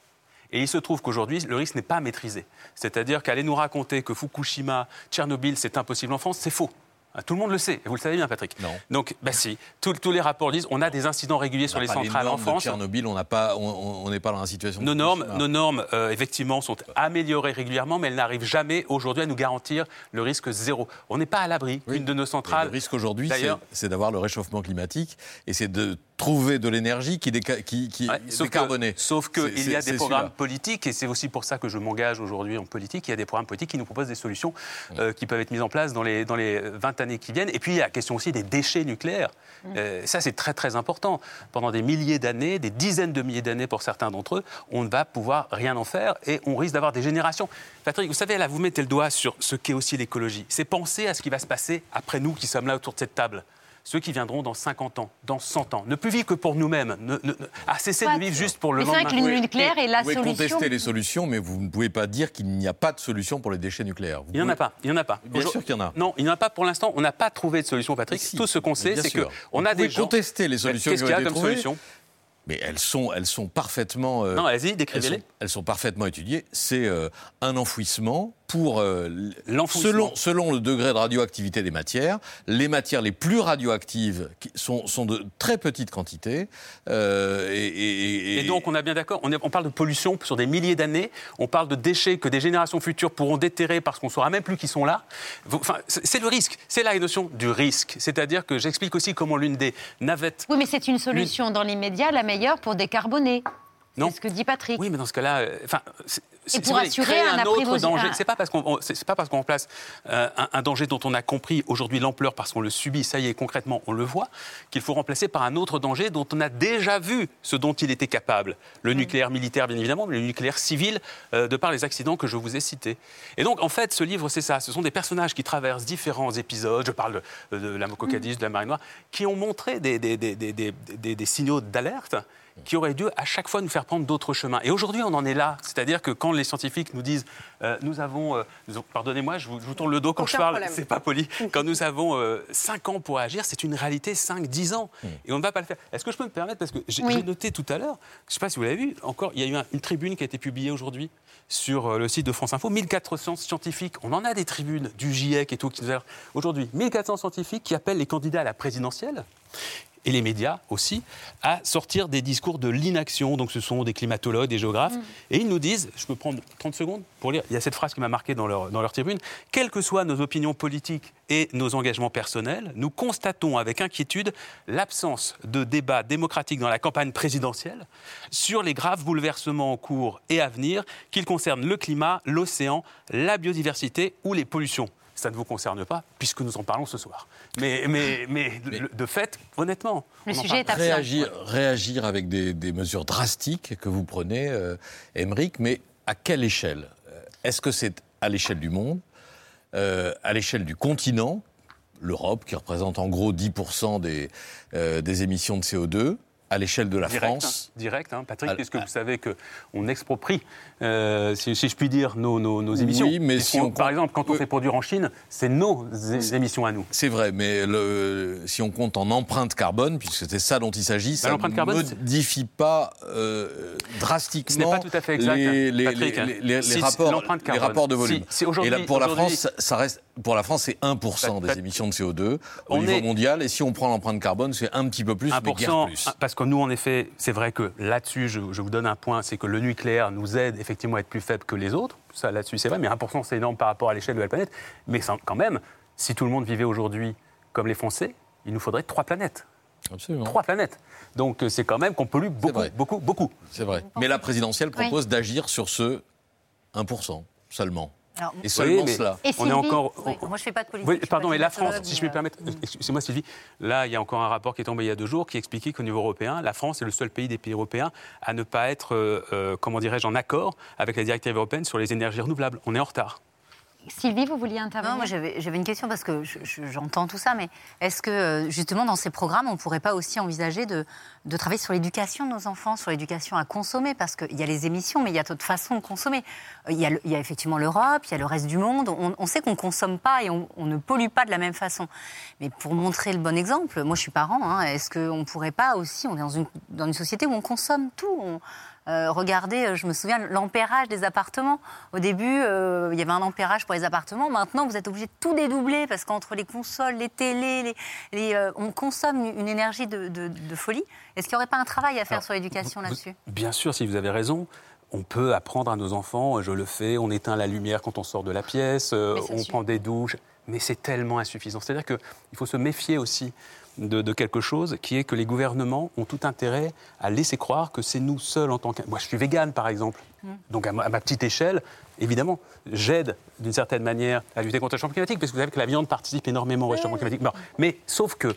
Et il se trouve qu'aujourd'hui, le risque n'est pas maîtrisé. C'est-à-dire qu'aller nous raconter que Fukushima, Tchernobyl, c'est impossible en France, c'est faux. Ah, Tout le monde le sait, et vous le savez bien, Patrick. Non. Donc, bah si, tous, tous les rapports disent on a des incidents réguliers sur les pas centrales en normes de France. Tchernobyl, on n'a pas, on- n'est pas dans la situation. Nos normes, nos normes euh, effectivement, sont améliorées régulièrement, mais elles n'arrivent jamais aujourd'hui à nous garantir le risque zéro. On n'est pas à l'abri qu'une de nos Et centrales. le risque aujourd'hui, c'est d'avoir le réchauffement climatique et c'est de trouver de l'énergie qui, déca- qui, qui Ouais, est sauf que-. Sauf qu'il y a des programmes politiques, et c'est aussi pour ça que je m'engage aujourd'hui en politique, il y a des programmes politiques qui nous proposent des solutions euh, qui peuvent être mises en place dans les, dans les 20 années qui viennent. Et puis il y a la question aussi des déchets nucléaires. Euh, ça, c'est très très important. Pendant des milliers d'années, des dizaines de milliers d'années pour certains d'entre eux, on ne va pouvoir rien en faire et on risque d'avoir des générations. Patrick, vous savez, là, vous mettez le doigt sur ce qu'est aussi l'écologie. C'est penser à ce qui va se passer après nous qui sommes là autour de cette table. Ceux qui viendront dans 50 ans, dans 100 ans. Ne plus vivre que pour nous-mêmes. Ne, ne- ne- à cesser Pas de vivre juste pour le Mais c'est vrai lendemain. que le nucléaire est la Vous pouvez solution. contester les solutions, mais vous ne pouvez pas dire qu'il n'y a pas de solution pour les déchets nucléaires. Vous Il n'y en a pouvez- pas. Il y en a pas. Bien sûr qu'il y en a. Non, il n'y en a pas pour l'instant. On n'a pas trouvé de solution, Patrick. Si, Tout ce qu'on sait, c'est qu'on Vous a des pouvez gens. contester les solutions Qu'est-ce qui qu'il y ont a été comme trouvées. solution Mais elles sont, elles sont parfaitement. euh, Non, vas-y, décrivez-les. elles sont parfaitement étudiées. C'est euh, un enfouissement pour. euh. Selon, selon le degré de radioactivité des matières, les matières les plus radioactives sont, sont de très petites quantités. euh, et, et- et- Et donc, on est bien d'accord, on, parle de pollution sur des milliers d'années, on parle de déchets que des générations futures pourront déterrer parce qu'on ne saura même plus qu'ils sont là. Enfin, c'est le risque, c'est la notion du risque. C'est-à-dire que j'explique aussi comment l'une des navettes... Oui, mais c'est une solution dans l'immédiat la meilleure pour décarboner. Non. C'est ce que dit Patrick. Oui, mais dans ce cas-là, euh, enfin, c'est- pour assurer créer un un autre danger. un- C'est pas parce qu'on on- c'est pas parce qu'on remplace euh, un, un danger dont on a compris aujourd'hui l'ampleur parce qu'on le subit, ça y est, concrètement, on le voit, qu'il faut remplacer par un autre danger dont on a déjà vu ce dont il était capable. Le nucléaire militaire, bien évidemment, mais le nucléaire civil, euh, de par les accidents que je vous ai cités. Et donc, en fait, ce livre, c'est ça. Ce sont des personnages qui traversent différents épisodes. Je parle de, de la Mococadis, de la marine noire, qui ont montré des- des- des- des signaux d'alerte qui auraient dû à chaque fois nous faire prendre d'autres chemins. Et aujourd'hui, on en est là. C'est-à-dire que quand les scientifiques nous disent, euh, nous avons, euh, pardonnez-moi, je vous, je vous tourne le dos quand Aucun je parle, c'est pas poli. Quand nous avons 5 ans pour agir, c'est une réalité 5-10 ans. Et on ne va pas le faire. Est-ce que je peux me permettre, parce que j'ai Oui. noté tout à l'heure, je ne sais pas si vous l'avez vu, encore, il y a eu un- une tribune qui a été publiée aujourd'hui sur euh, le site de France Info, 1400 scientifiques, on en a des tribunes du GIEC et tout, qui nous a- aujourd'hui, 1400 scientifiques qui appellent les candidats à la présidentielle et les médias aussi, à sortir des discours de l'inaction. Donc ce sont des climatologues, des géographes. Et ils nous disent, je peux prendre 30 secondes pour lire, il y a cette phrase qui m'a marqué dans leur, dans leur tribune, quelles que soient nos opinions politiques et nos engagements personnels, nous constatons avec inquiétude l'absence de débat démocratique dans la campagne présidentielle sur les graves bouleversements en cours et à venir, qu'ils concernent le climat, l'océan, la biodiversité ou les pollutions. Ça ne vous concerne pas, puisque nous en parlons ce soir. Mais, mais, mais, de- de fait, honnêtement. Le sujet est absent. réagir, réagir avec des, des mesures drastiques que vous prenez, euh, Émeric, mais à quelle échelle Euh, Est-ce que c'est à l'échelle du monde, euh, à l'échelle du continent, l'Europe qui représente en gros 10% des, euh, des émissions de CO2, à l'échelle de la direct, France hein, direct, hein, Patrick, puisque vous savez qu'on exproprie, euh, si, si je puis dire, nos, nos- nos émissions? Oui, mais si on Par compte- exemple, quand on fait produire en Chine, c'est nos émissions à nous. C'est vrai, mais le- si on compte en empreinte carbone, puisque c'est ça dont il s'agit, ça ne Bah, carbone, c'est- modifie pas euh, drastiquement pas tout à fait exact, les, les- Patrick, les- hein. Si, rapports, les rapports de volume. Et là, pour la France, ça- ça reste, pour la France, c'est 1% des émissions de CO2 au On niveau est- mondial. Et si on prend l'empreinte carbone, c'est un petit peu plus, mais guère 1%, plus. parce que nous, en effet, c'est vrai que là-dessus, je, je vous donne un point, c'est que le nucléaire nous aide effectivement à être plus faible que les autres. Ça, là-dessus, c'est vrai, mais 1%, c'est énorme par rapport à l'échelle de la planète. Mais sans- quand même, si tout le monde vivait aujourd'hui comme les Français, il nous faudrait trois planètes. Absolument. Trois planètes. Donc euh, c'est quand même qu'on pollue beaucoup, beaucoup, beaucoup. C'est vrai. Mais la présidentielle Oui. propose d'agir sur ce 1% seulement. Alors, et seulement mais cela. on est encore. Oui, moi, je fais pas de politique. Oui, pardon, mais la France, si je puis me permettre, excusez-moi Sylvie, là, il y a encore un rapport qui est tombé il y a deux jours qui expliquait qu'au niveau européen, la France est le seul pays des pays européens à ne pas être, euh, euh, comment dirais-je, en accord avec la directive européenne sur les énergies renouvelables. On est en retard. Sylvie, vous vouliez intervenir Non, moi j'avais une question parce que je- je- j'entends tout ça, mais est-ce que euh, justement dans ces programmes, on ne pourrait pas aussi envisager de, de travailler sur l'éducation de nos enfants, sur l'éducation à consommer? Parce qu'il y a les émissions, mais il y a d'autres façons de consommer. Euh, Il y a, le- il y a effectivement l'Europe, il y a le reste du monde. On, on sait qu'on ne consomme pas et on, on ne pollue pas de la même façon. Mais pour montrer le bon exemple, moi je suis parent, hein, est-ce qu'on ne pourrait pas aussi, on est dans une, dans une société où on consomme tout? On- euh, regardez, euh, je me souviens, l'ampérage des appartements. Au début, euh, il y avait un ampérage pour les appartements. Maintenant, vous êtes obligé de tout dédoubler parce qu'entre les consoles, les télés, les, les, euh, on consomme une énergie de, de- de folie. Est-ce qu'il n'y aurait pas un travail à faire Alors, sur l'éducation là-dessus? Bien sûr, si vous avez raison. On peut apprendre à nos enfants, je le fais, on éteint la lumière quand on sort de la pièce, on prend des douches, mais c'est tellement insuffisant. C'est-à-dire qu'il faut se méfier aussi de, de quelque chose qui est que les gouvernements ont tout intérêt à laisser croire que c'est nous seuls en tant que... Moi, je suis végane, par exemple. Mm. Donc, à ma, à ma petite échelle, évidemment, j'aide d'une certaine manière à lutter contre le changement climatique, parce que vous savez que la viande participe énormément au réchauffement climatique. Bon, mais sauf que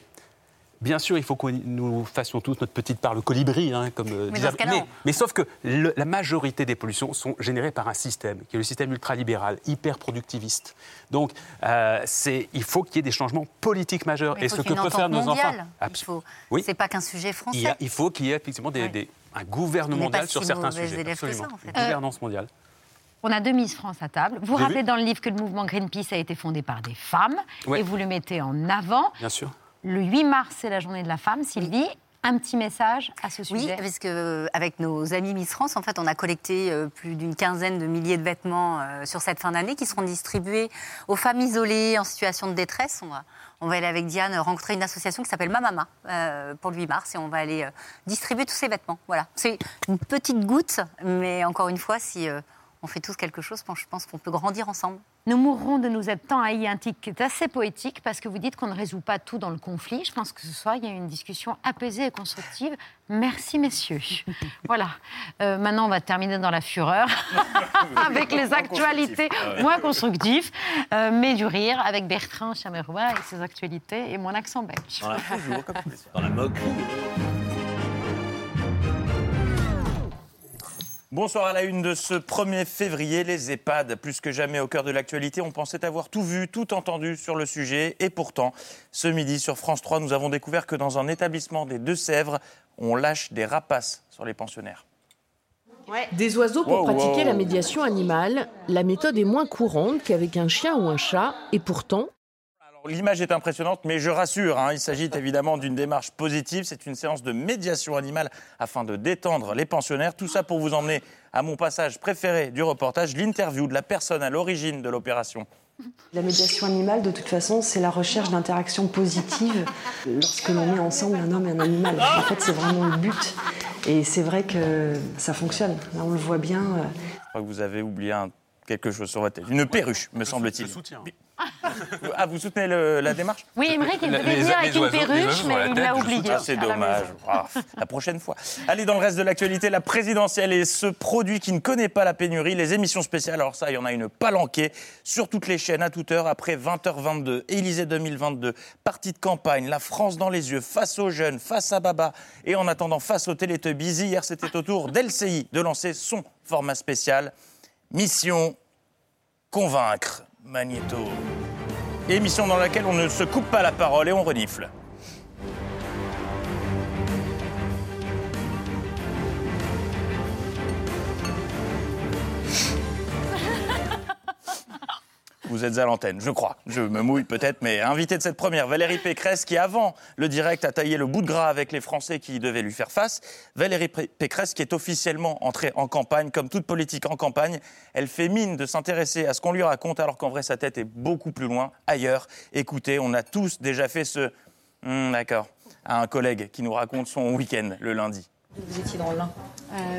Bien sûr, il faut que nous fassions tous notre petite part, le colibri, hein, comme euh, Mais mais, mais sauf que le- la majorité des pollutions sont générées par un système, qui est le système ultralibéral, hyper productiviste. Donc, euh, il faut qu'il y ait des changements politiques majeurs. Mais Et ce que peuvent faire nos enfants. Il faut... Oui. C'est pas qu'un sujet français. Il, y a- il faut qu'il y ait effectivement des, Oui. des- un gouvernement mondial sur certains sujets. que ça, Absolument. en fait. Une gouvernance mondiale. On a deux Miss France à table. Vous rappelez dans le livre que le mouvement Greenpeace a été fondé par des femmes Ouais. et vous le mettez en avant. Bien sûr. Le 8 mars, c'est la journée de la femme. Sylvie, un petit message à ce Oui, sujet. parce qu'avec nos amis Miss France, en fait, on a collecté euh, plus d'une quinzaine de milliers de vêtements euh, sur cette fin d'année qui seront distribués aux femmes isolées en situation de détresse. On va, on va aller avec Diane rencontrer une association qui s'appelle Mamama euh, pour le 8 mars et on va aller euh, distribuer tous ces vêtements. Voilà, c'est une petite goutte, mais encore une fois, si euh, on fait tous quelque chose, je pense qu'on peut grandir ensemble. Nous mourrons de nous être tant haïs, un titre qui est assez poétique parce que vous dites qu'on ne résout pas tout dans le conflit. Je pense que ce soir, il y a eu une discussion apaisée et constructive. Merci, messieurs. voilà. Euh, maintenant, on va terminer dans la fureur avec les actualités moins constructives, euh, mais du rire avec Bertrand Chamerois et ses actualités et mon accent belge. Dans la, toujours, comme. Dans la moquerie. Bonsoir à la une de ce 1er février. Les EHPAD, plus que jamais au cœur de l'actualité, on pensait avoir tout vu, tout entendu sur le sujet. Et pourtant, ce midi sur France 3, nous avons découvert que dans un établissement des Deux-Sèvres, on lâche des rapaces sur les pensionnaires. Des oiseaux pour Wow, pratiquer wow. la médiation animale, la méthode est moins courante qu'avec un chien ou un chat, et pourtant, L'image est impressionnante, mais je rassure, hein, il s'agit évidemment d'une démarche positive. C'est une séance de médiation animale afin de détendre les pensionnaires. Tout ça pour vous emmener à mon passage préféré du reportage, l'interview de la personne à l'origine de l'opération. La médiation animale, de toute façon, c'est la recherche d'interactions positives lorsque l'on met ensemble un homme et un animal. En fait, c'est vraiment le but. Et c'est vrai que ça fonctionne. Là, on le voit bien. euh, Je crois que vous avez oublié un- quelque chose sur votre tête. Une perruche, me semble-t-il. Ah, vous soutenez le- la démarche? Oui, Émeric, il devait venir avec une perruche, mais il l'a oublié. Ah, c'est la dommage. Ah, la prochaine fois. Allez, dans le reste de l'actualité, la présidentielle et ce produit qui ne connaît pas la pénurie, les émissions spéciales. Alors ça, il y en a une palanquée sur toutes les chaînes à toute heure après 20h22. Élysée 2022, partie de campagne, la France dans les yeux, face aux jeunes, face à Baba et en attendant face aux Télétubbies. Hier, c'était au tour d'LCI de lancer son format spécial. Mission convaincre Magneto. Émission dans laquelle on ne se coupe pas la parole et on renifle. Vous êtes à l'antenne, je crois. Je me mouille peut-être, mais invité de cette première, Valérie Pécresse, qui avant le direct a taillé le bout de gras avec les Français qui devaient lui faire face. Valérie Pécresse qui est officiellement entrée en campagne, comme toute politique en campagne. Elle fait mine de s'intéresser à ce qu'on lui raconte, alors qu'en vrai sa tête est beaucoup plus loin, ailleurs. Écoutez, on a tous déjà fait ce... Hmm, D'accord. À un collègue qui nous raconte son week-end le lundi. Vous étiez dans l'Ain.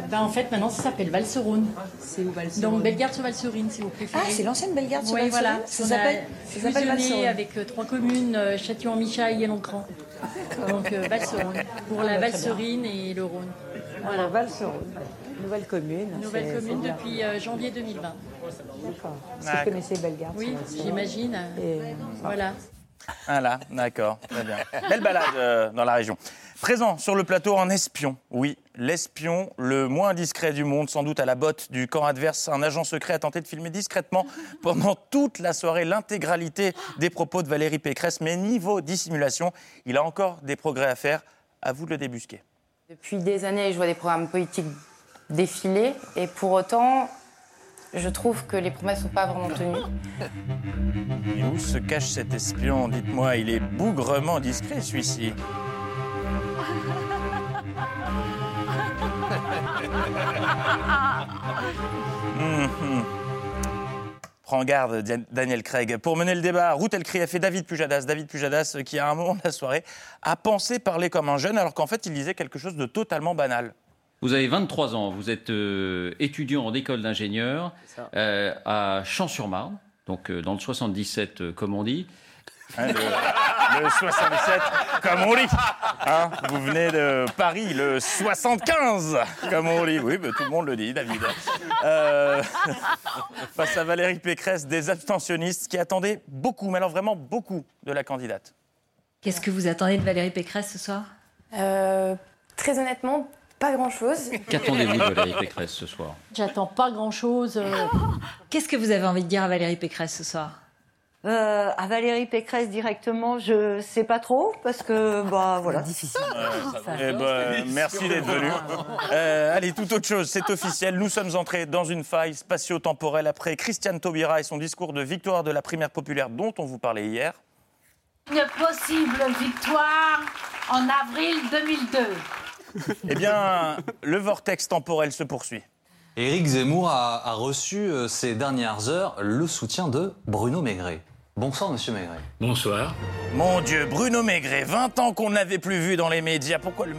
ben en fait, maintenant, ça s'appelle Valserone. C'est où Valserone Donc, Bellegarde-sur-Valserine, si vous préférez. Ah, c'est l'ancienne Bellegarde sur Oui, Valserine voilà. Ça s'appelle- avec euh, trois communes, euh, Châtillon-Michaille et Loncran. Donc, euh, Valserone. Pour la Ah, très Valserine et le Rhône. Voilà, Valserone. Nouvelle commune. Nouvelle commune depuis euh, janvier 2020. D'accord. Est-ce que D'accord. vous connaissez Bellegarde Oui, sur j'imagine. Et- Voilà. Voilà, d'accord, très bien. Belle balade euh, dans la région. Présent sur le plateau un espion, oui, l'espion le moins discret du monde, sans doute à la botte du camp adverse. Un agent secret a tenté de filmer discrètement pendant toute la soirée l'intégralité des propos de Valérie Pécresse. Mais niveau dissimulation, il a encore des progrès à faire. À vous de le débusquer. Depuis des années, je vois des programmes politiques défiler et pour autant, je trouve que les promesses ne sont pas vraiment tenues. Et où se cache cet espion? Dites-moi, il est bougrement discret celui-ci. Mhm. Prends garde, Daniel Craig. Pour mener le débat, Ruth Elkrief et David Pujadas. David Pujadas, euh, qui à un moment de la soirée a pensé parler comme un jeune, alors qu'en fait, il disait quelque chose de totalement banal. Vous avez 23 ans, vous êtes euh, étudiant en école d'ingénieur euh, à Champs-sur-Marne, donc euh, dans le 77, euh, comme on dit. Hein, le, le 77, comme on dit. Hein, vous venez de Paris, le 75, comme on dit. Oui, tout le monde le dit, David. Euh, face à Valérie Pécresse, des abstentionnistes qui attendaient beaucoup, mais alors vraiment beaucoup, de la candidate. Qu'est-ce que vous attendez de Valérie Pécresse ce soir? Euh, très honnêtement, pas grand-chose. Qu'attendez-vous de Valérie Pécresse ce soir? J'attends pas grand-chose. euh. Qu'est-ce que vous avez envie de dire à Valérie Pécresse ce soir? Euh, à Valérie Pécresse directement, je sais pas trop parce que bah voilà. Difficile. Eh ben, merci d'être venu. Euh, allez, tout autre chose, c'est officiel. Nous sommes entrés dans une faille spatio-temporelle après Christiane Taubira et son discours de victoire de la primaire populaire dont on vous parlait hier. Une possible victoire en avril 2002. Eh bien, le vortex temporel se poursuit. Éric Zemmour a, a reçu euh, ces dernières heures le soutien de Bruno Maigret. Bonsoir, monsieur Maigret. Bonsoir. Mon Dieu, Bruno Maigret, 20 ans qu'on ne l'avait plus vu dans les médias. Pourquoi le...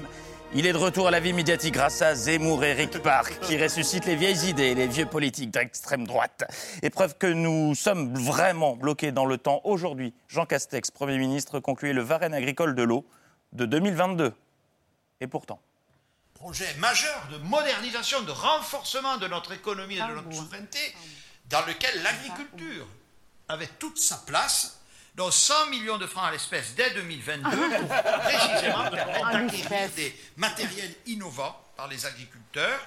Il est de retour à la vie médiatique grâce à Zemmour et Eric Park, qui ressuscitent les vieilles idées et les vieux politiques d'extrême droite. Et preuve que nous sommes vraiment bloqués dans le temps. Aujourd'hui, Jean Castex, Premier ministre, concluait le Varenne agricole de l'eau de 2022. Et pourtant. projet majeur de modernisation, de renforcement de notre économie et de notre souveraineté, dans lequel l'agriculture avait toute sa place, dont 100 millions de francs à l'espèce dès 2022, pour précisément permettre d'acquérir des matériels innovants par les agriculteurs.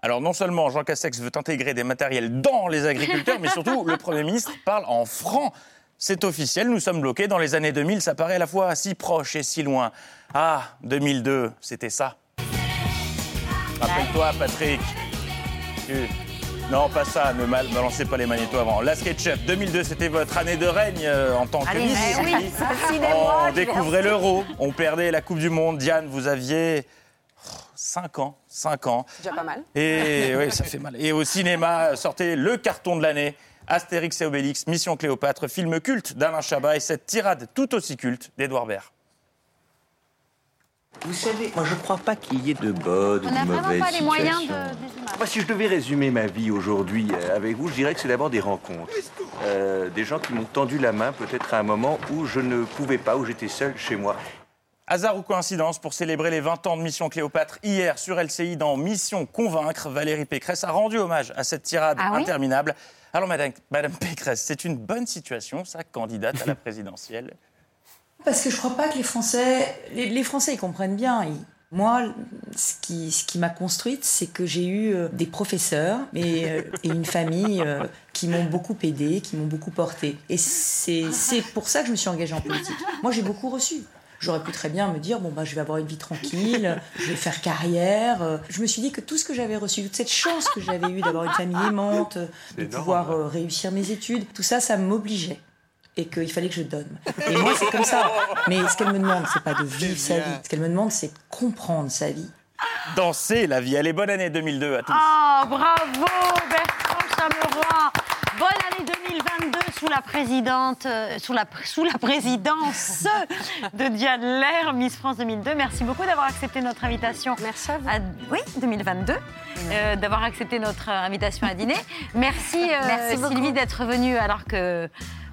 Alors non seulement Jean Castex veut intégrer des matériels dans les agriculteurs, mais surtout le Premier ministre parle en franc. C'est officiel, nous sommes bloqués. Dans les années 2000, ça paraît à la fois si proche et si loin. Ah, 2002, c'était ça. Rappelle-toi, Patrick. Non, pas ça, ne mal balancez pas les magnétos avant. La SketchUp 2002, c'était votre année de règne euh, en tant que Allez, Miss. eh oui, On découvrait l'euro, on perdait la Coupe du Monde. Diane, vous aviez 5 ans, 5 ans. Déjà pas mal. Et oui, ça fait mal. Et au cinéma, sortait le carton de l'année, Astérix et Obélix, Mission Cléopâtre, film culte d'Alain Chabat et cette tirade tout aussi culte d'Edouard Baird. Vous savez, moi je crois pas qu'il y ait de bonnes ou On n'a de vraiment mauvaises pas les moyens situations. de, des images. Moi, si je devais résumer ma vie aujourd'hui euh, avec vous, je dirais que c'est d'abord des rencontres. Euh, des gens qui m'ont tendu la main peut-être à un moment où je ne pouvais pas, où j'étais seul chez moi. Hasard ou coïncidence, pour célébrer les 20 ans de Mission Cléopâtre, hier sur LCI dans Mission Convaincre, Valérie Pécresse a rendu hommage à cette tirade Ah oui interminable. Alors, Madame, Madame Pécresse, c'est une bonne situation, ça, candidate à la présidentielle Parce que je crois pas que les Français, les, les Français, ils comprennent bien. Ils- Moi, ce qui, ce qui m'a construite, c'est que j'ai eu euh, des professeurs et, euh, et une famille euh, qui m'ont beaucoup aidé, qui m'ont beaucoup porté. Et c'est pour ça que je me suis engagée en politique. Moi, j'ai beaucoup reçu. J'aurais pu très bien me dire, bon, bah, je vais avoir une vie tranquille, je vais faire carrière. Je me suis dit que tout ce que j'avais reçu, toute cette chance que j'avais eue d'avoir une famille aimante, de énorme. pouvoir réussir mes études, tout ça, ça m'obligeait et qu'il fallait que je donne. Et moi, c'est comme ça. Mais ce qu'elle me demande, c'est pas de vivre sa vie. Ce qu'elle me demande, c'est de comprendre sa vie. Danser la vie. Allez, bonne année 2002 à tous. Oh, bravo Bertrand Chameroy Bonne année 2022 sous la présidente, euh, sous la, sous la présidence de Diane Lair, Miss France 2002. Merci beaucoup d'avoir accepté notre invitation. Merci à vous. oui, 2022. euh, d'avoir accepté notre invitation à dîner. Merci, euh, Merci. Sylvie d'être venue alors que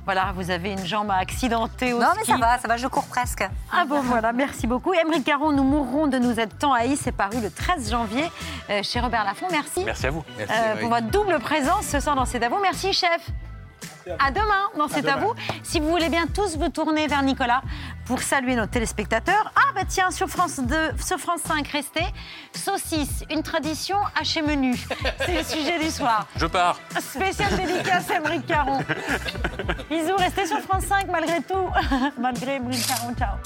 voilà, vous avez une jambe accidentée au Non, mais ça va, ça va, je cours presque. Ah bon, voilà, merci beaucoup. Émeric Caron, Nous mourrons de nous être tant haïs, c'est paru le 13 janvier euh, chez Robert Laffont. Merci. Merci à vous. Euh, pour votre double présence ce soir dans C'est à vous. Merci, chef. À demain dans C'est à vous. Si vous voulez bien tous vous tourner vers Nicolas pour saluer nos téléspectateurs. Ah bah tiens, sur France 2, sur France 5, restez. Saucisse, une tradition haché menu. C'est le sujet du soir. Je pars. Spécial dédicace à Émeric Caron. Bisous, restez sur France 5 malgré tout. malgré Émeric Caron, ciao.